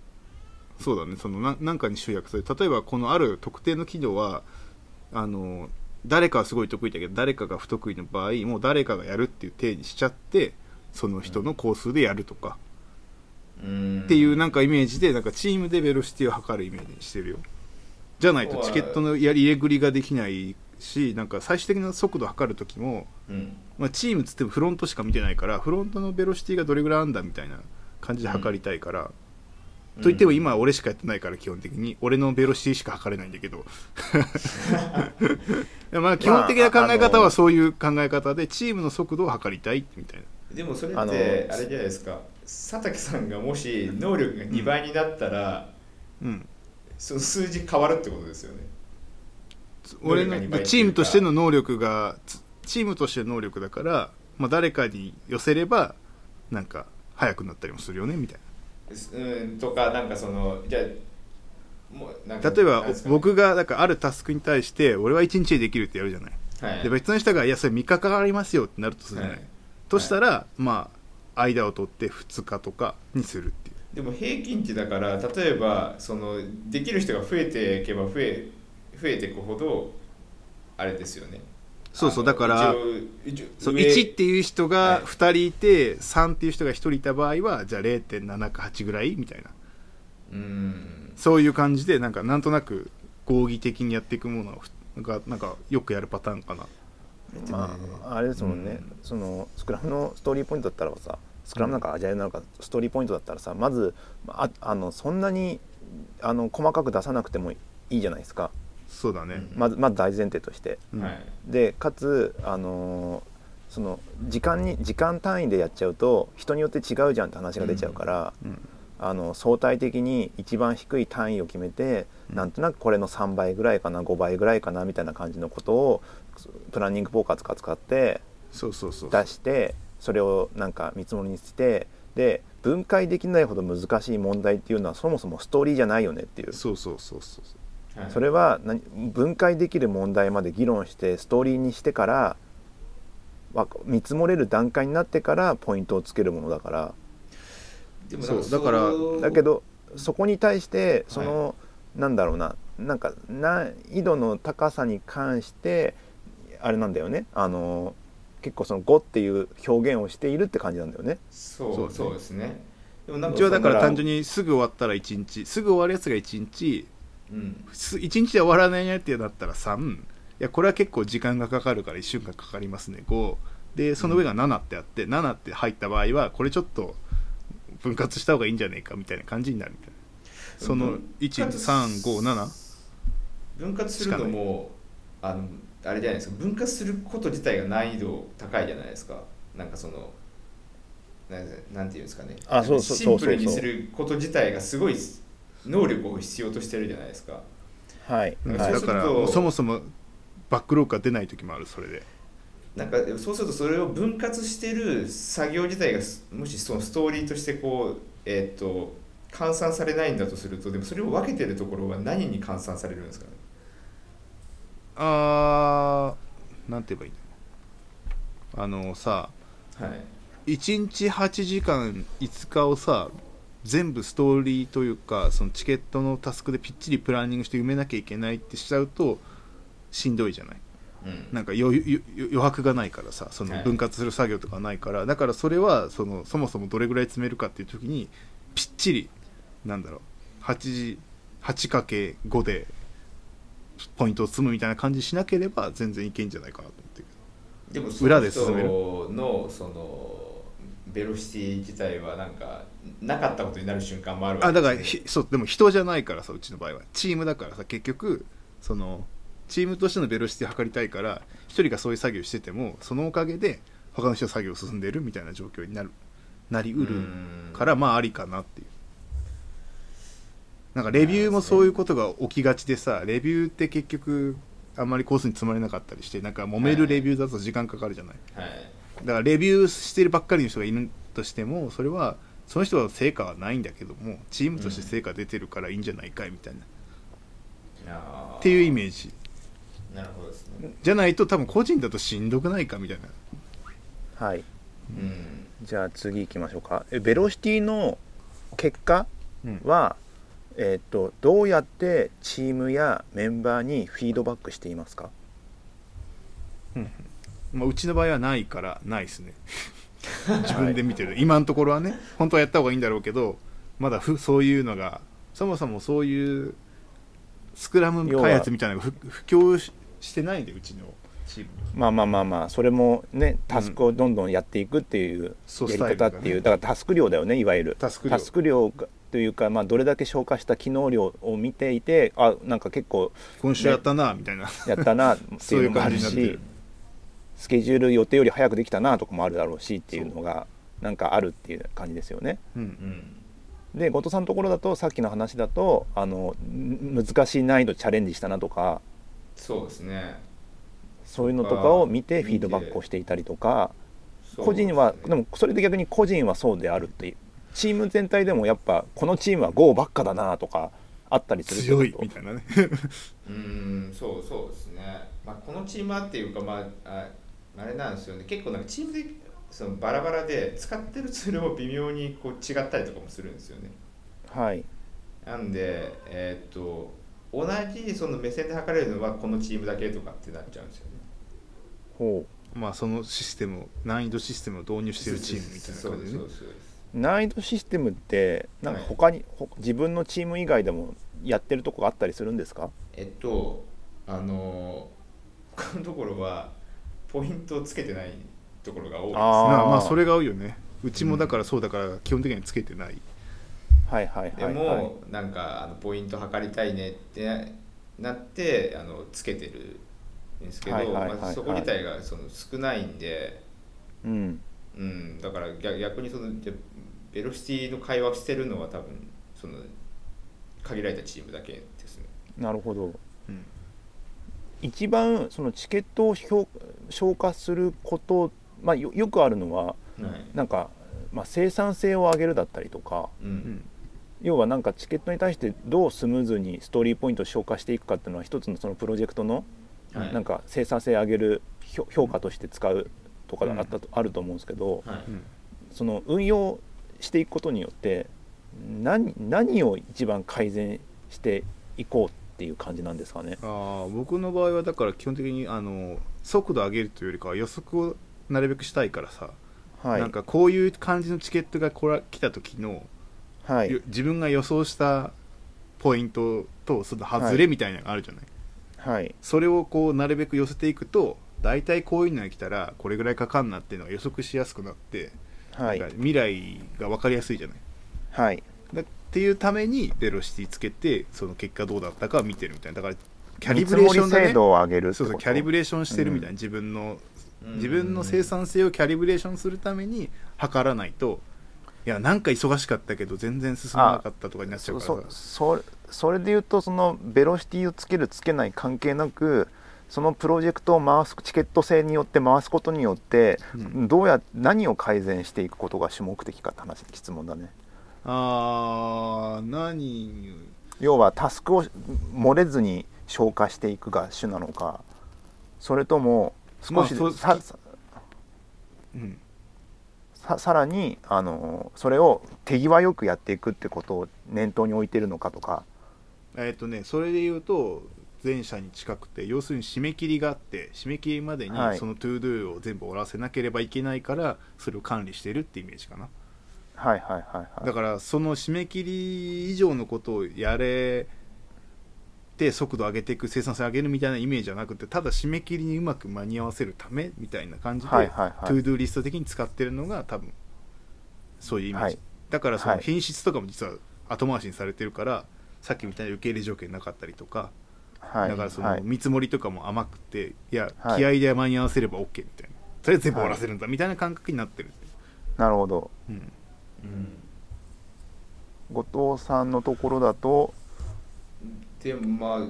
そうだね。そのななんかに集約され例えばこのある特定の機能はあの誰かはすごい得意だけど誰かが不得意の場合もう誰かがやるっていう体にしちゃってその人の工数でやるとか、うん。っていうなんかイメージでなんかチームでベロシティを測るイメージにしてるよ。じゃないとチケットのやり入れ繰りができないしなんか最終的な速度を測る時も、うん。まあ、チームつってもフロントしか見てないからフロントのベロシティがどれぐらいあんだみたいな感じで測りたいから、といっても今は俺しかやってないから基本的に。俺のベロシティしか測れないんだけど。まあ基本的な考え方はそういう考え方でチームの速度を測りたいみたいな。でもそれっあのてあれじゃないですか。佐竹さんがもし能力が2倍になったら、うん。その数字変わるってことですよね。俺のチームとしての能力がつチームとしての能力だから、まあ、誰かに寄せればなんか速くなったりもするよねみたいうんとかなんかそのじゃ例えばね。僕がだからあるタスクに対して俺は1日でできるってやるじゃない。はい。で別の人が「いやそれ3日かかりますよ」ってなるとするじゃない、はい。としたら、まあ間を取って2日とかにするっていう。でも平均値だから例えばそのできる人が増えていけば増え増えていくほどあれですよねそうそうだから一応一応そう上1っていう人はい。が2人いて、3っていう人が1人いた場合はじゃあ0.7か8ぐらいみたいな。うん。そういう感じでなんかなんとなく合議的にやっていくものがなんかよくやるパターンかな。まああれですもんね、うん。そのスクラムのストーリーポイントだったらさスクラムなんかアジャイルなのかストーリーポイントだったらさまずああのそんなにあの細かく出さなくてもいいじゃないですかそうだね、うん。まずまず大前提として。でかつあのーその時間に時間単位でやっちゃうと人によって違うじゃんって話が出ちゃうから、うん。あの相対的に一番低い単位を決めて、うん。なんとなくこれの3倍ぐらいかな5倍ぐらいかなみたいな感じのことをプランニングポーカーとか使ってそうそうそう出してそれをなんか見積もりにしてで分解できないほど難しい問題っていうのはそもそもストーリーじゃないよねっていうそうそうそうそうはい。それは何分解できる問題まで議論してストーリーにしてからわ見積もれる段階になってからポイントをつけるものだから。でもそう。だからだけどそこに対してその、なんだろうななんか難易度の高さに関してあれなんだよね。あの結構その5っていう表現をしているって感じなんだよね。そうそうそうですね。一応だから単純にすぐ終わったら1日すぐ終わるやつが1日うん。す1日で終わらないやつだったら3いやこれは結構時間がかかるから1週間かかりますね。5でその上が7ってあって、7って入った場合はこれちょっと分割した方がいいんじゃないかみたいな感じになるみたいな。その分割12357分割するのもあのあれじゃないですか。分割すること自体が難易度高いじゃないですか。なんかそのなんなんていうんですかね。あそうそうシンプルにそう。そうそうすること自体がすごい能力を必要としてるじゃないですか。はい、だからそもそもバックロークが出ない時もあるそれで。なんかそうするとそれを分割してる作業自体がすもしそのストーリーとしてこうえーっと換算されないんだとするとでもそれを分けてるところは何に換算されるんですかね？あーなんて言えばいいの？あのさはい。1日8時間5日をさ全部ストーリーというかそのチケットのタスクでぴっちりプランニングして埋めなきゃいけないってしちゃうとしんどいじゃない？うん。なんか余余余白がないからさそのはい。分割する作業とかないから、だからそれはそのそもそもどれぐらい詰めるかっていう時にぴっちりなんだろう8時 8×5 でポイントを積むみたいな感じしなければ全然いけんじゃないかなと思ってるでもそ裏ので進める。人のそのベロシティ自体はなんかなかったことになる瞬間もあるわけ。あだからそうでも人じゃないからさうちの場合は。チームだからさ結局そのチームとしてのベロシティを測りたいから一人がそういう作業しててもそのおかげで他の人の作業進んでるみたいな状況になるなりうるからまあありかなっていう。なんかレビューもそういうことが起きがちでさレビューって結局あんまりコースに積まれなかったりしてなんか揉めるレビューだと時間かかるじゃない。はいだからレビューしてるばっかりの人がいるとしてもそれはその人は成果はないんだけどもチームとして成果出てるからいいんじゃないかいみたいな、あーっていうイメー。ジなるほどですね。じゃないと多分個人だとしんどくないかみたいな。はい。うん。じゃあ次行きましょうか。えベロシティの結果は、えっとどうやってチームやメンバーにフィードバックしていますか？まあ、うちの場合はないからないですね。自分で見てる、今のところはね本当はやった方がいいんだろうけどまだふそういうのがそもそもそういうスクラム開発みたいなのがふ布教ししてないんでうちのチームに。まあまあまあまあそれもねタスクをどんどんやっていくっていうそうやり方っていう、スタイルがね。だからタスク量だよねいわゆる。タスク量。量がというか、まあ、どれだけ消化した機能量を見ていてあなんか結構今週やったなみたいな、やったなってそいうういうのもあるし。感じになってるスケジュール予定より早くできたなとかもあるだろうしっていうのがなんかあるっていう感じですよね。うんうん。で後藤さんのところだとさっきの話だとあのん難しい難易度チャレンジしたなとかそうですね。そういうのとかを見てフィードバックをしていたりとかそう個人はでもそれで逆に個人はそうであるっていうチーム全体でもやっぱこのチームは GO ばっかだなとかあったりする強いみたいなね。うんそうそうですね、まあ、このチームはっていうか、まあ、ああれなんですよね。結構なんかチームでそのバラバラで使ってるツールも微妙にこう違ったりとかもするんですよね。はい。なんでえーっと同じその目線で測れるのはこのチームだけとかってなっちゃうんですよね。ほまあそのシステムを難易度システムを導入してるチームみたいなそうです感じでね。そうですそうですう。難易度システムってなんか他に、ほ自分のチーム以外でもやってるとこがあったりするんですか？えっとあの他のところはポイントをつけてないところが多いです。あまあまあーそれが合うよね。うちもだからそうだから基本的にはつけてない、はいはいでも、はい。はいなんかあのポイント測りたいねってなってあのつけてるんですけど、はいはいはいはい。まあ、そこ自体がその少ないんで、うん。うん、だから逆逆にそのじゃベロシティの会話をしてるのは多分その限られたチームだけですね。なるほど。うん一番そのチケットを評消化すること、まあ、よよくあるのははい。なんか、まあ、生産性を上げるだったりとかううん。ん要はなんかチケットに対してどうスムーズにストーリーポイントを消化していくかっていうのは一つのそのプロジェクトのはい。なんか生産性上げる評評価として使うとかがあったと、あると思うんですけどはい。うん。その運用していくことによって何何を一番改善していこうっていう感じなんですかね。ああ僕の場合はだから基本的にあの速度上げるというよりかは予測をなるべくしたいからさ、はい、なんかこういう感じのチケットがこら来た時の、はい。よ自分が予想したポイントとその外れみたいなのがあるじゃない、はい。それをこうなるべく寄せていくと大体こういうのが来たらこれぐらいかかんなっていうのが予測しやすくなって、はい。なんか未来が分かりやすいじゃない？はい。だっていうためにベロシティつけてその結果どうだったかを見てるみたいな。だからキャリブレーションだね。精度を上げるそうそうキャリブレーションしてるみたいな、うん自分のうん。自分の生産性をキャリブレーションするために測らないといやなんか忙しかったけど全然進まなかったとかになっちゃうから。そさそそれで言うとそのベロシティをつけるつけない関係なくそのプロジェクトを回すチケット制によって回すことによって、うん。どうや何を改善していくことが主目的かって話質問だねあー何要はタスクを漏れずに消化していくが主なのかそれとも少し、まあささうん。ささらにあのそれを手際よくやっていくってことを念頭に置いてるのかとか。えっ、とねそれで言うと前者に近くて要するに締め切りがあって締め切りまでにはい。その ToDo を全部終わらせなければいけないからそれを管理してるってイメージかな。はいはいはいはいだからその締め切り以上のことをやれて速度上げていく生産性上げるみたいなイメージじゃなくてただ締め切りにうまく間に合わせるためみたいな感じで、はいはいはい。 ToDo リスト的に使ってるのが多分そういうイメージ、はい。だからそのはい。品質とかも実は後回しにされてるからさっきみたいに受け入れ条件なかったりとかはい。だからそはい。の見積もりとかも甘くていやはい。気合で間に合わせれば OK みたいな。とりあえず全部終わらせるんだみたいな感覚になってる、なるほど。うんうん。後藤さんのところだと。でもまあ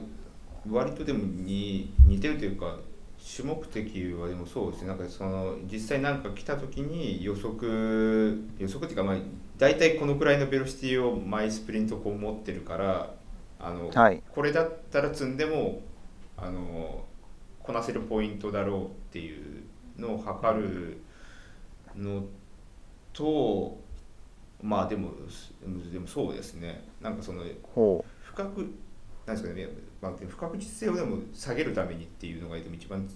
割とでもに似てるというか主目的はでもそうですね。なんかその実際なんか来た時に予測予測っていうかまあ大体このくらいのベロシティを毎スプリントこう持ってるからあの、はい。これだったら積んでもあのこなせるポイントだろうっていうのを測るのとまあでもでもそうですね。なんかそのほ不確なんですかね、まあ、不確実性をでも下げるためにっていうのがでも一番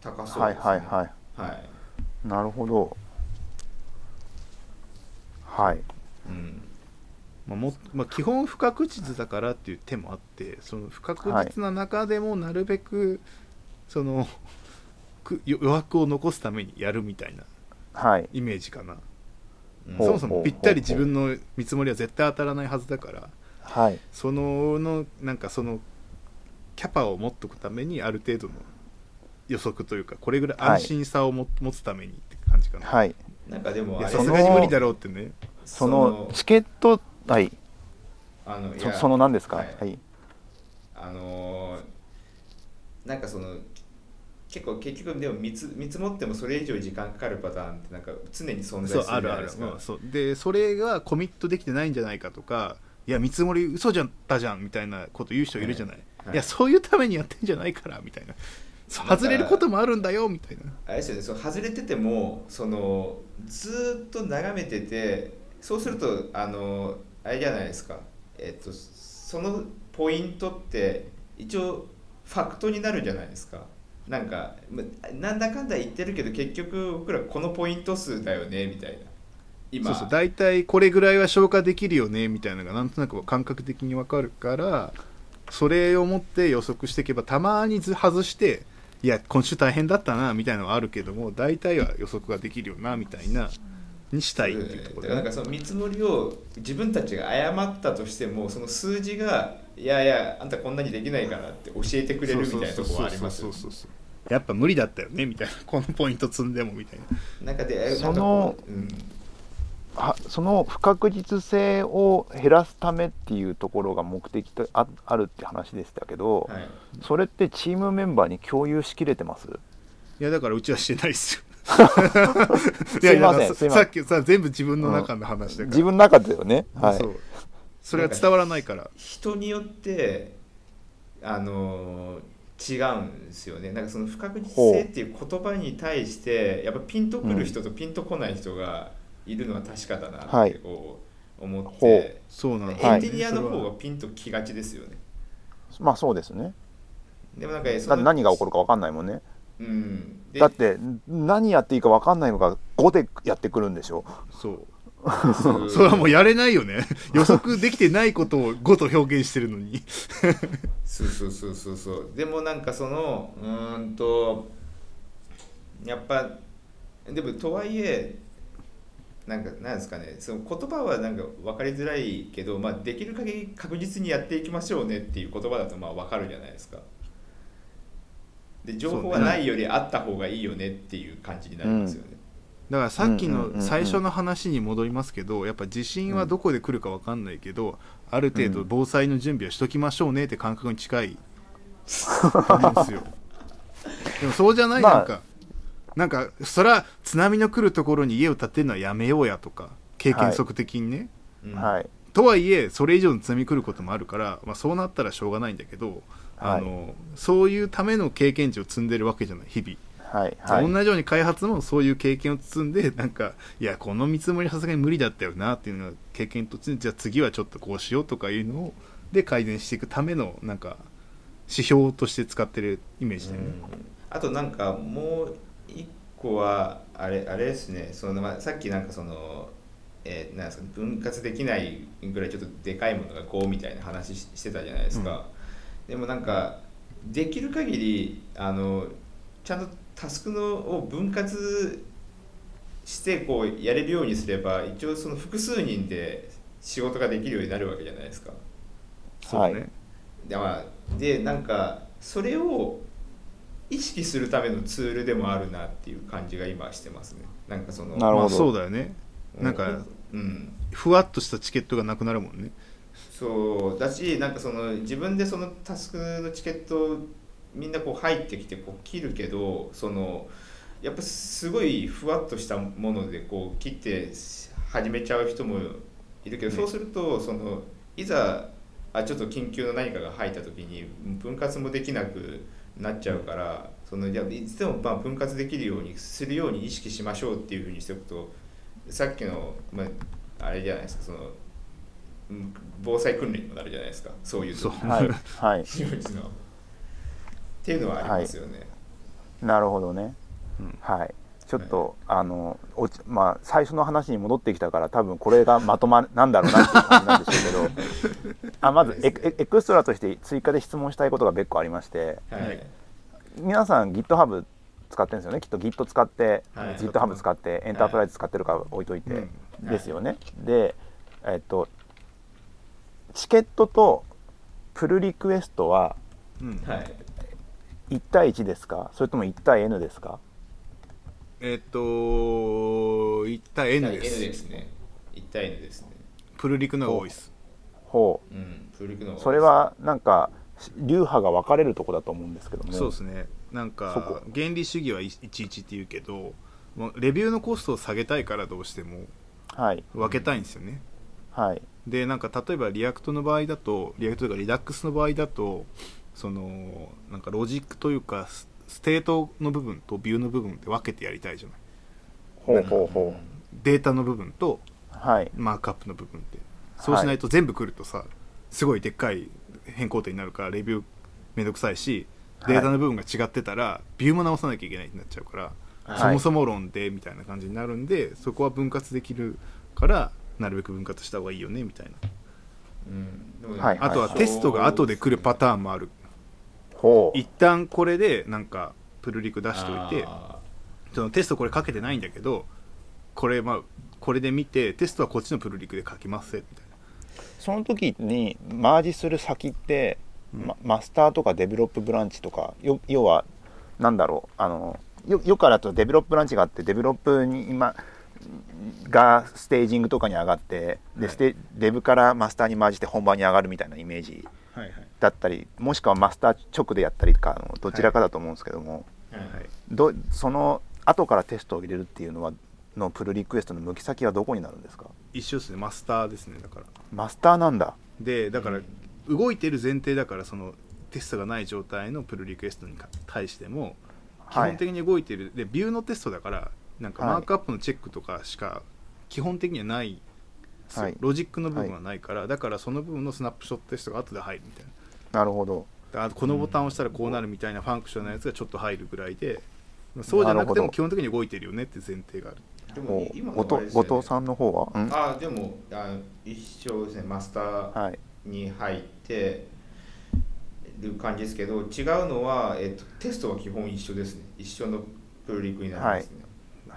高うそうですね。はいはいはい。はい。なるほど。はい。うん。まあもまあ、基本不確実だからっていう手もあってその不確実な中でもなるべくそのく余白を残すためにやるみたいなはい。イメージかなそもそもぴったり自分の見積もりは絶対当たらないはずだからはい。そののなんかそのキャパを持っとくためにある程度の予測というかこれぐらい安心さをも、持つためにって感じかな、はい。なんかでもさすがに無理だろうってね。そのチケットはい。あのいやそその何ですか？ははいい、あのーなんかその結構結局でも見つ見積もってもそれ以上時間かかるパターンってなんか常に存在するじゃそうあるある。ないですか。うんそう。でそれがコミットできてないんじゃないかとかいや見積もり嘘じゃったじゃんみたいなこと言う人いるじゃない、はいい、やそういうためにやってんじゃないからみたいな。外れることもあるんだよみたいな。あれですよねその外れててもそのずーっと眺めててそうするとあのあれじゃないですか。えっとそのポイントって一応ファクトになるじゃないですかなんかまなんだかんだ言ってるけど結局僕らこのポイント数だよねみたいな。今。そうそう大体これぐらいは消化できるよねみたいなのがなんとなく感覚的に分かるからそれを持って予測していけばたまにず外していや今週大変だったなみたいなのはあるけども大体は予測ができるよなみたいなにしたいっていうところ。だからなんかその見積もりを自分たちが誤ったとしてもその数字がいやいやあんたこんなにできないからって教えてくれるみたいなところはありますよねやっぱ無理だったよねみたいな。このポイント積んでもみたいな。なんかでそのううん。はその不確実性を減らすためっていうところが目的とああるって話でしたけど、はい。それってチームメンバーに共有しきれてます？いやだからうちはしてないっすよ。すいませんやいません。さっきさ全部自分の中の話だから、自分の中でよね、はい。そう。それは伝わらないから。人によってあの違うんですよね。なんかその不確実性っていう言葉に対してやっぱピンとくる人とピンとこない人がいるのは確かだなってこう思って、そうなんエンジニアの方がピンときがちですよね。まあそうですね。でもなんかそのだって何が起こるか分かんないもんね。うん。でだって何やっていいか分かんないのが5でやってくるんでしょ。そうそう それはもうやれないよね。予測できてないことを5と表現してるのに。そうそうそうそうそう。でもなんかそのうーんとやっぱでもとはいえなんかなんですかね。その言葉はなんか分かりづらいけど、まあ、できる限り確実にやっていきましょうねっていう言葉だとまあ分かるじゃないですか。で情報はないよりあった方がいいよねっていう感じになりますよね、だからさっきの最初の話に戻りますけどやっぱ地震はどこで来るか分かんないけど、ある程度防災の準備はしときましょうねって感覚に近い と思うんですよ。でもそうじゃない、まあ。なんかなんかそれは津波の来るところに家を建てるのはやめようやとか経験則的にね、うん。はい。とはいえそれ以上の津波来ることもあるから、まあ、そうなったらしょうがないんだけど、はい。あのそういうための経験値を積んでるわけじゃない日々、はいはい。同じように開発もそういう経験を積んでなんかいやこの見積もりさすがに無理だったよなっていうのが経験とじゃあ次はちょっとこうしようとかいうのをで改善していくためのなんか指標として使ってるイメージだよね、あとなんかもう一個はあれあれですね。その、まあ、さっきなんかその、えーなんですか分割できないぐらいちょっとでかいものが5みたいな話ししてたじゃないですか、でもなんかできる限りあのちゃんとタスクのを分割してこうやれるようにすれば一応その複数人で仕事ができるようになるわけじゃないですか。そうね、はい。で,、まあ、でなんかそれを意識するためのツールでもあるなっていう感じが今してますね。なんかそのまあなるほど。そうだよね。なんかうん。ふわっとしたチケットがなくなるもんね。そう。だしなんかその自分でそのタスクのチケットみんなこう入ってきてこう切るけどそのやっぱすごいふわっとしたものでこう切って始めちゃう人もいるけど、ねそうするとそのいざあちょっと緊急の何かが入った時に分割もできなくなっちゃうからそのいやいつでもまあ分割できるようにするように意識しましょうっていうふうにしておくとさっきの、まあ、あれじゃないですかそのうん防災訓練にもなるじゃないですかそういうそう。はい。はい っていうのはありますよね、なるほどね、うん。はい。ちょっと、あのおちまあ最初の話に戻ってきたから多分これがまとま なんだろうなっていう感じなんでしょうけど。あまずエエエクストラとして追加で質問したいことが別個ありまして。はい。はい。皆さん GitHub 使ってるんですよね。きっと Git 使って、はい。GitHub 使ってエンタープライズ使ってるか置いといて、うん。ですよね、でえっとチケットとプルリクエストはうん。はい1対1ですか？それとも1対 N ですか？えっと1対 N で N すですね。1対 N ですね。プルリクのが多いです。ほう。んプルクのうそれはなんか流派が分かれるとこだと思うんですけども。そうですね。なんそかこ。原理主義は11って言うけどもうレビューのコストを下げたいからどうしてもはい。分けたいんですよね、はい。でなんか例えば React の場合だと React というか Redux の場合だとそのなんかロジックというかスステートの部分とビューの部分って分けてやりたいじゃない。ほうほうほデータの部分とうはい。マークアップの部分ってそうしないと全部来るとさすごいでっかい変更点になるからレビューめんどくさいしはい。データの部分が違ってたら、ビューも直さなきゃいけないってなっちゃうから、はい。そもそも論でみたいな感じになるんでそこは分割できるからなるべく分割した方がいいよねみたいな、うん。はい。あとはテストが後で来るパターンもある一旦これでなんかプルリク出しといてあそのテストこれかけてないんだけどこれまあこれで見てテストはこっちのプルリクで書きますみたいな。その時にマージする先って、うん。まマスターとか develop ブランチとかよ要はなんだろうあのよよくあると develop ブランチがあって develop に今がステージングとかに上がってで、はい。デブからマスターにマージして本番に上がるみたいなイメージはいはい。だったりもしくはマスター直でやったりかのどちらかだと思うんですけども、ーはいはい。どその後からテストを入れるっていうのはのプルリクエストの向き先はどこになるんですか？一緒ですね。マスターですねだから。マスターなんだ。でだから動いてる前提だからそのテストがない状態のプルリクエストに対しても基はい。本的に動いてる、でビューのテストだからなんかはい。マークアップのチェックとかしか基本的にはない、はい。ロジックの部分はないから、だからその部分のスナップショットテストが後で入るみたいな。なるほど。あとこのボタンを押したらこうなるみたいなファンクションのやつがちょっと入るぐらいでそうじゃなくても基本的に動いてるよねって前提がある。でもね。後藤さんの方は、うん。あでもあ一緒ですね。マスターはい。に入ってる感じですけど違うのは、えっと、テストは基本一緒ですね。一緒のプルリクになりますね、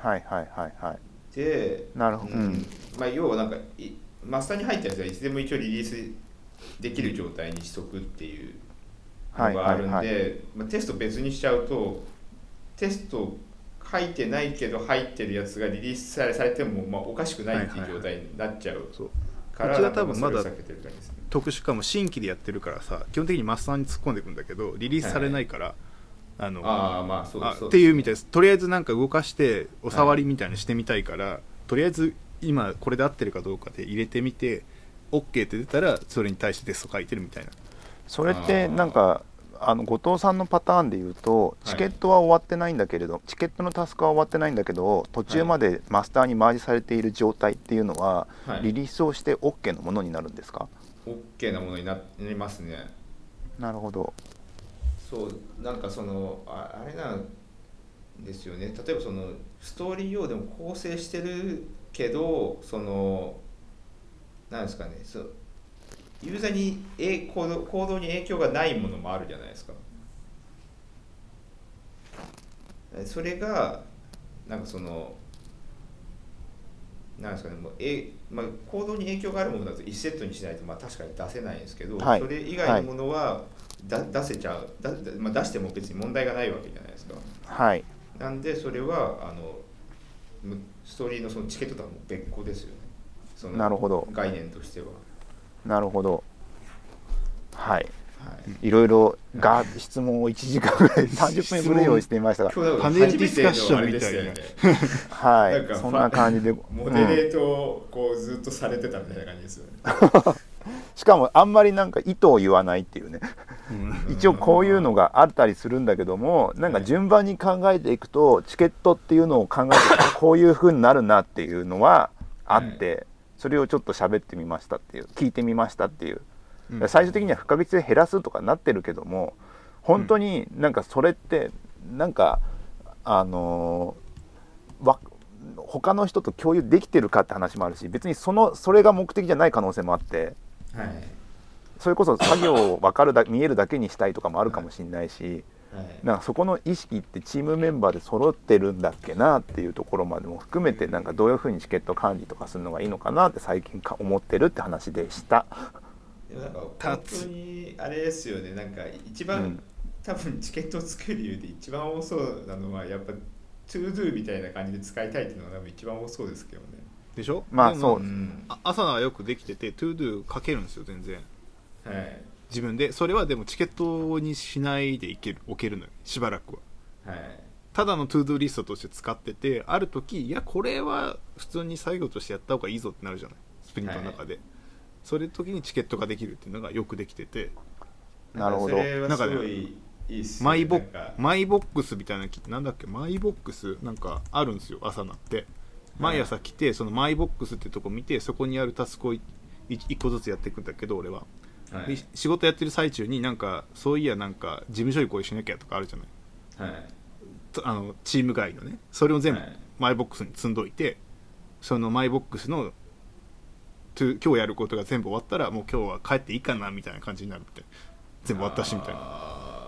はいはいはいはい。でなるほど、ううん。んまあ、要はなんかいマスターに入ったやつはいつでも一応リリースできる状態にしとくっていうのがあるんで、はいはいまあ、テスト別にしちゃうとテスト書いてないけど入ってるやつがリリースされされても、まあ、おかしくないっていう状態になっちゃうそう。から、うちは多分まだ特殊かも新規でやってるからさ基本的にマスターに突っ込んでいくんだけどリリースされないから、あのああまあそうあそうっていうみたいです。とりあえずなんか動かしてお触りみたいにしてみたいから、とりあえず今これで合ってるかどうかで入れてみて OK って出たらそれに対してテスト書いてるみたいな。それってなんかあの後藤さんのパターンで言うとチケットは終わってないんだけれど、チケットのタスクは終わってないんだけど途中までマスターにマージされている状態っていうのは、はい。リリースをして OK のものになるんですか？OK なものになりますね。なるほどそうなんかそのああれなんですよね。例えばそのストーリー用でも構成してるけどそのなんですかね。そうユーザーにえ行動行動に影響がないものもあるじゃないですか。それがなんかそのなんですかね。もうえ、まあ、行動に影響があるものだと1セットにしないとまあ確かに出せないんですけど、はい。それ以外のものはだ出せちゃう。だ、まあ、出しても別に問題がないわけじゃないですか。はい。なんでそれはあのむストーリーのそのチケットとはもう別個ですよね。そのなるほど。概念としては、なるほど。はい。はい。いろいろが質問を1時間ぐらい 30分分で用意していましたが。今日パネルディスカッションみたいな。はい。なんかそんな感じで、モデレートをこうずっとされてたみたいな感じですよね。うんしかもあんまりなんか意図を言わないっていうね。一応こういうのがあったりするんだけどもなんか順番に考えていくとチケットっていうのを考えてこういう風になるなっていうのはあってそれをちょっと喋ってみましたっていう聞いてみましたっていううん。最終的には不可欠で減らすとかなってるけども本当になんかそれってなんかあのーわ他の人と共有できてるかって話もあるし別にそのそれが目的じゃない可能性もあってはい。それこそ作業を分かるだ 見えるだけにしたいとかもあるかもしれないしはい。なんかそこの意識ってチームメンバーで揃ってるんだっけなっていうところまでも含めてなんかどういうふうにチケット管理とかするのがいいのかなって最近か思ってるって話でした。なんか本当にあれですよね。なんか一番、うん多分チケットを作る理由で一番多そうなのはやっぱ To Do みたいな感じで使いたいっていうのが多分一番多そうですけどね。でしょ？まあそううん。あ朝はよくできてて ToDo 書けるんですよ全然。はい。自分で。それはでもチケットにしないでいける置けるのよしばらくは。はい。ただの ToDo リストとして使っててある時いやこれは普通に作業としてやった方がいいぞってなるじゃない？スプリントの中で、それ時にチケットができるっていうのがよくできてて。なるほど。んかそれはすごいいいっすよマイボなんか。マイボックスみたいなのなんだっけ？マイボックスなんかあるんですよ朝なって毎朝来てそのマイボックスってとこ見てそこにあるタスクをい一個ずつやっていくんだけど俺は、はい。で仕事やってる最中になんかそういやなんか事務処理これしなきゃとかあるじゃない。はい。とあのチーム外のね。それを全部はい。マイボックスに積んどいて、そのマイボックスのと今日やることが全部終わったらもう今日は帰っていいかなみたいな感じになるみたいな。全部終わったしみたいな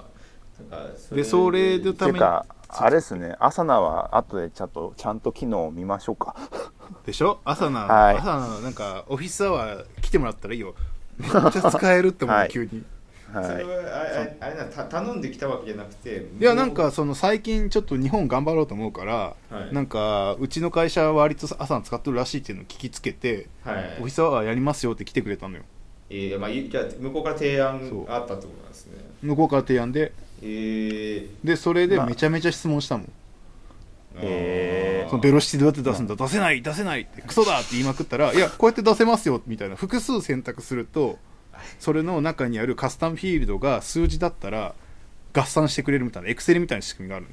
でそれのために。てかあれですね。朝菜は後でちゃんとちゃんと機能を見ましょうか。でしょ？朝な、はい。朝ななんかオフィスアワー来てもらったらいいよ。めっちゃ使えるって思う、はい。急に。はい。それはあれあれなた頼んできたわけじゃなくていやなんかその最近ちょっと日本頑張ろうと思うから、はい。なんかうちの会社は割と朝使ってるらしいっていうのを聞きつけて、はい。オフィスアワーやりますよって来てくれたのよ。えーまあ、いじゃあ向こうから提案そう。があったってことなんですね。向こうから提案でえー、でそれでまあ。めちゃめちゃ質問したもん、へー。そのベロシティどうやって出すんだ、出せない出せないって。クソだって言いまくったらいやこうやって出せますよみたいな複数選択するとそれの中にあるカスタムフィールドが数字だったら合算してくれるみたいなエクセルみたいな仕組みがある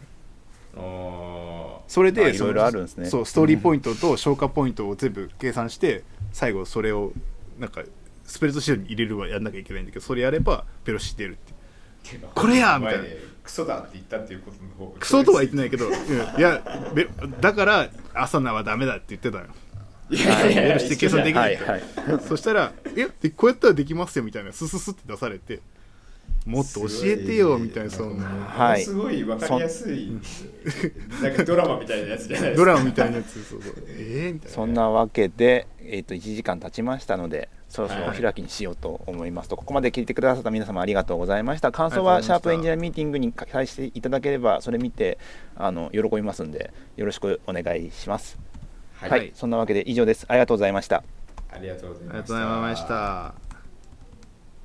のそれであいろいろあるんですね。そうストーリーポイントと消化ポイントを全部計算して最後それをなんかスプレッドシートに入れるはやんなきゃいけないんだけどそれやればベロシティ出るってーこれやみたいな。クソだって言ったっていうことの方がクソとは言ってないけど、うん。いやべだから朝菜はダメだって言ってたよ。いやいや計算できないって、はい。そしたら「えでこうやったらできますよ」みたいなスススって出されてもっと教えてよみたいなそんなはい。すごいわかりやすい。なんかドラマみたいなやつじゃないですか。ドラマみたいなやつそうそうえー、みたいなそんなわけで、えー、と1時間経ちましたのでそろそろおはい。開きにしようと思いますと、ここまで聞いてくださった皆様ありがとうございました。感想あはシャープエンジニアミーティングに返していただければそれ見てあの喜びますんでよろしくお願いします。ははいい、そんなわけで以上です。ありがとうございました。ありがとうございました。ありがとうございました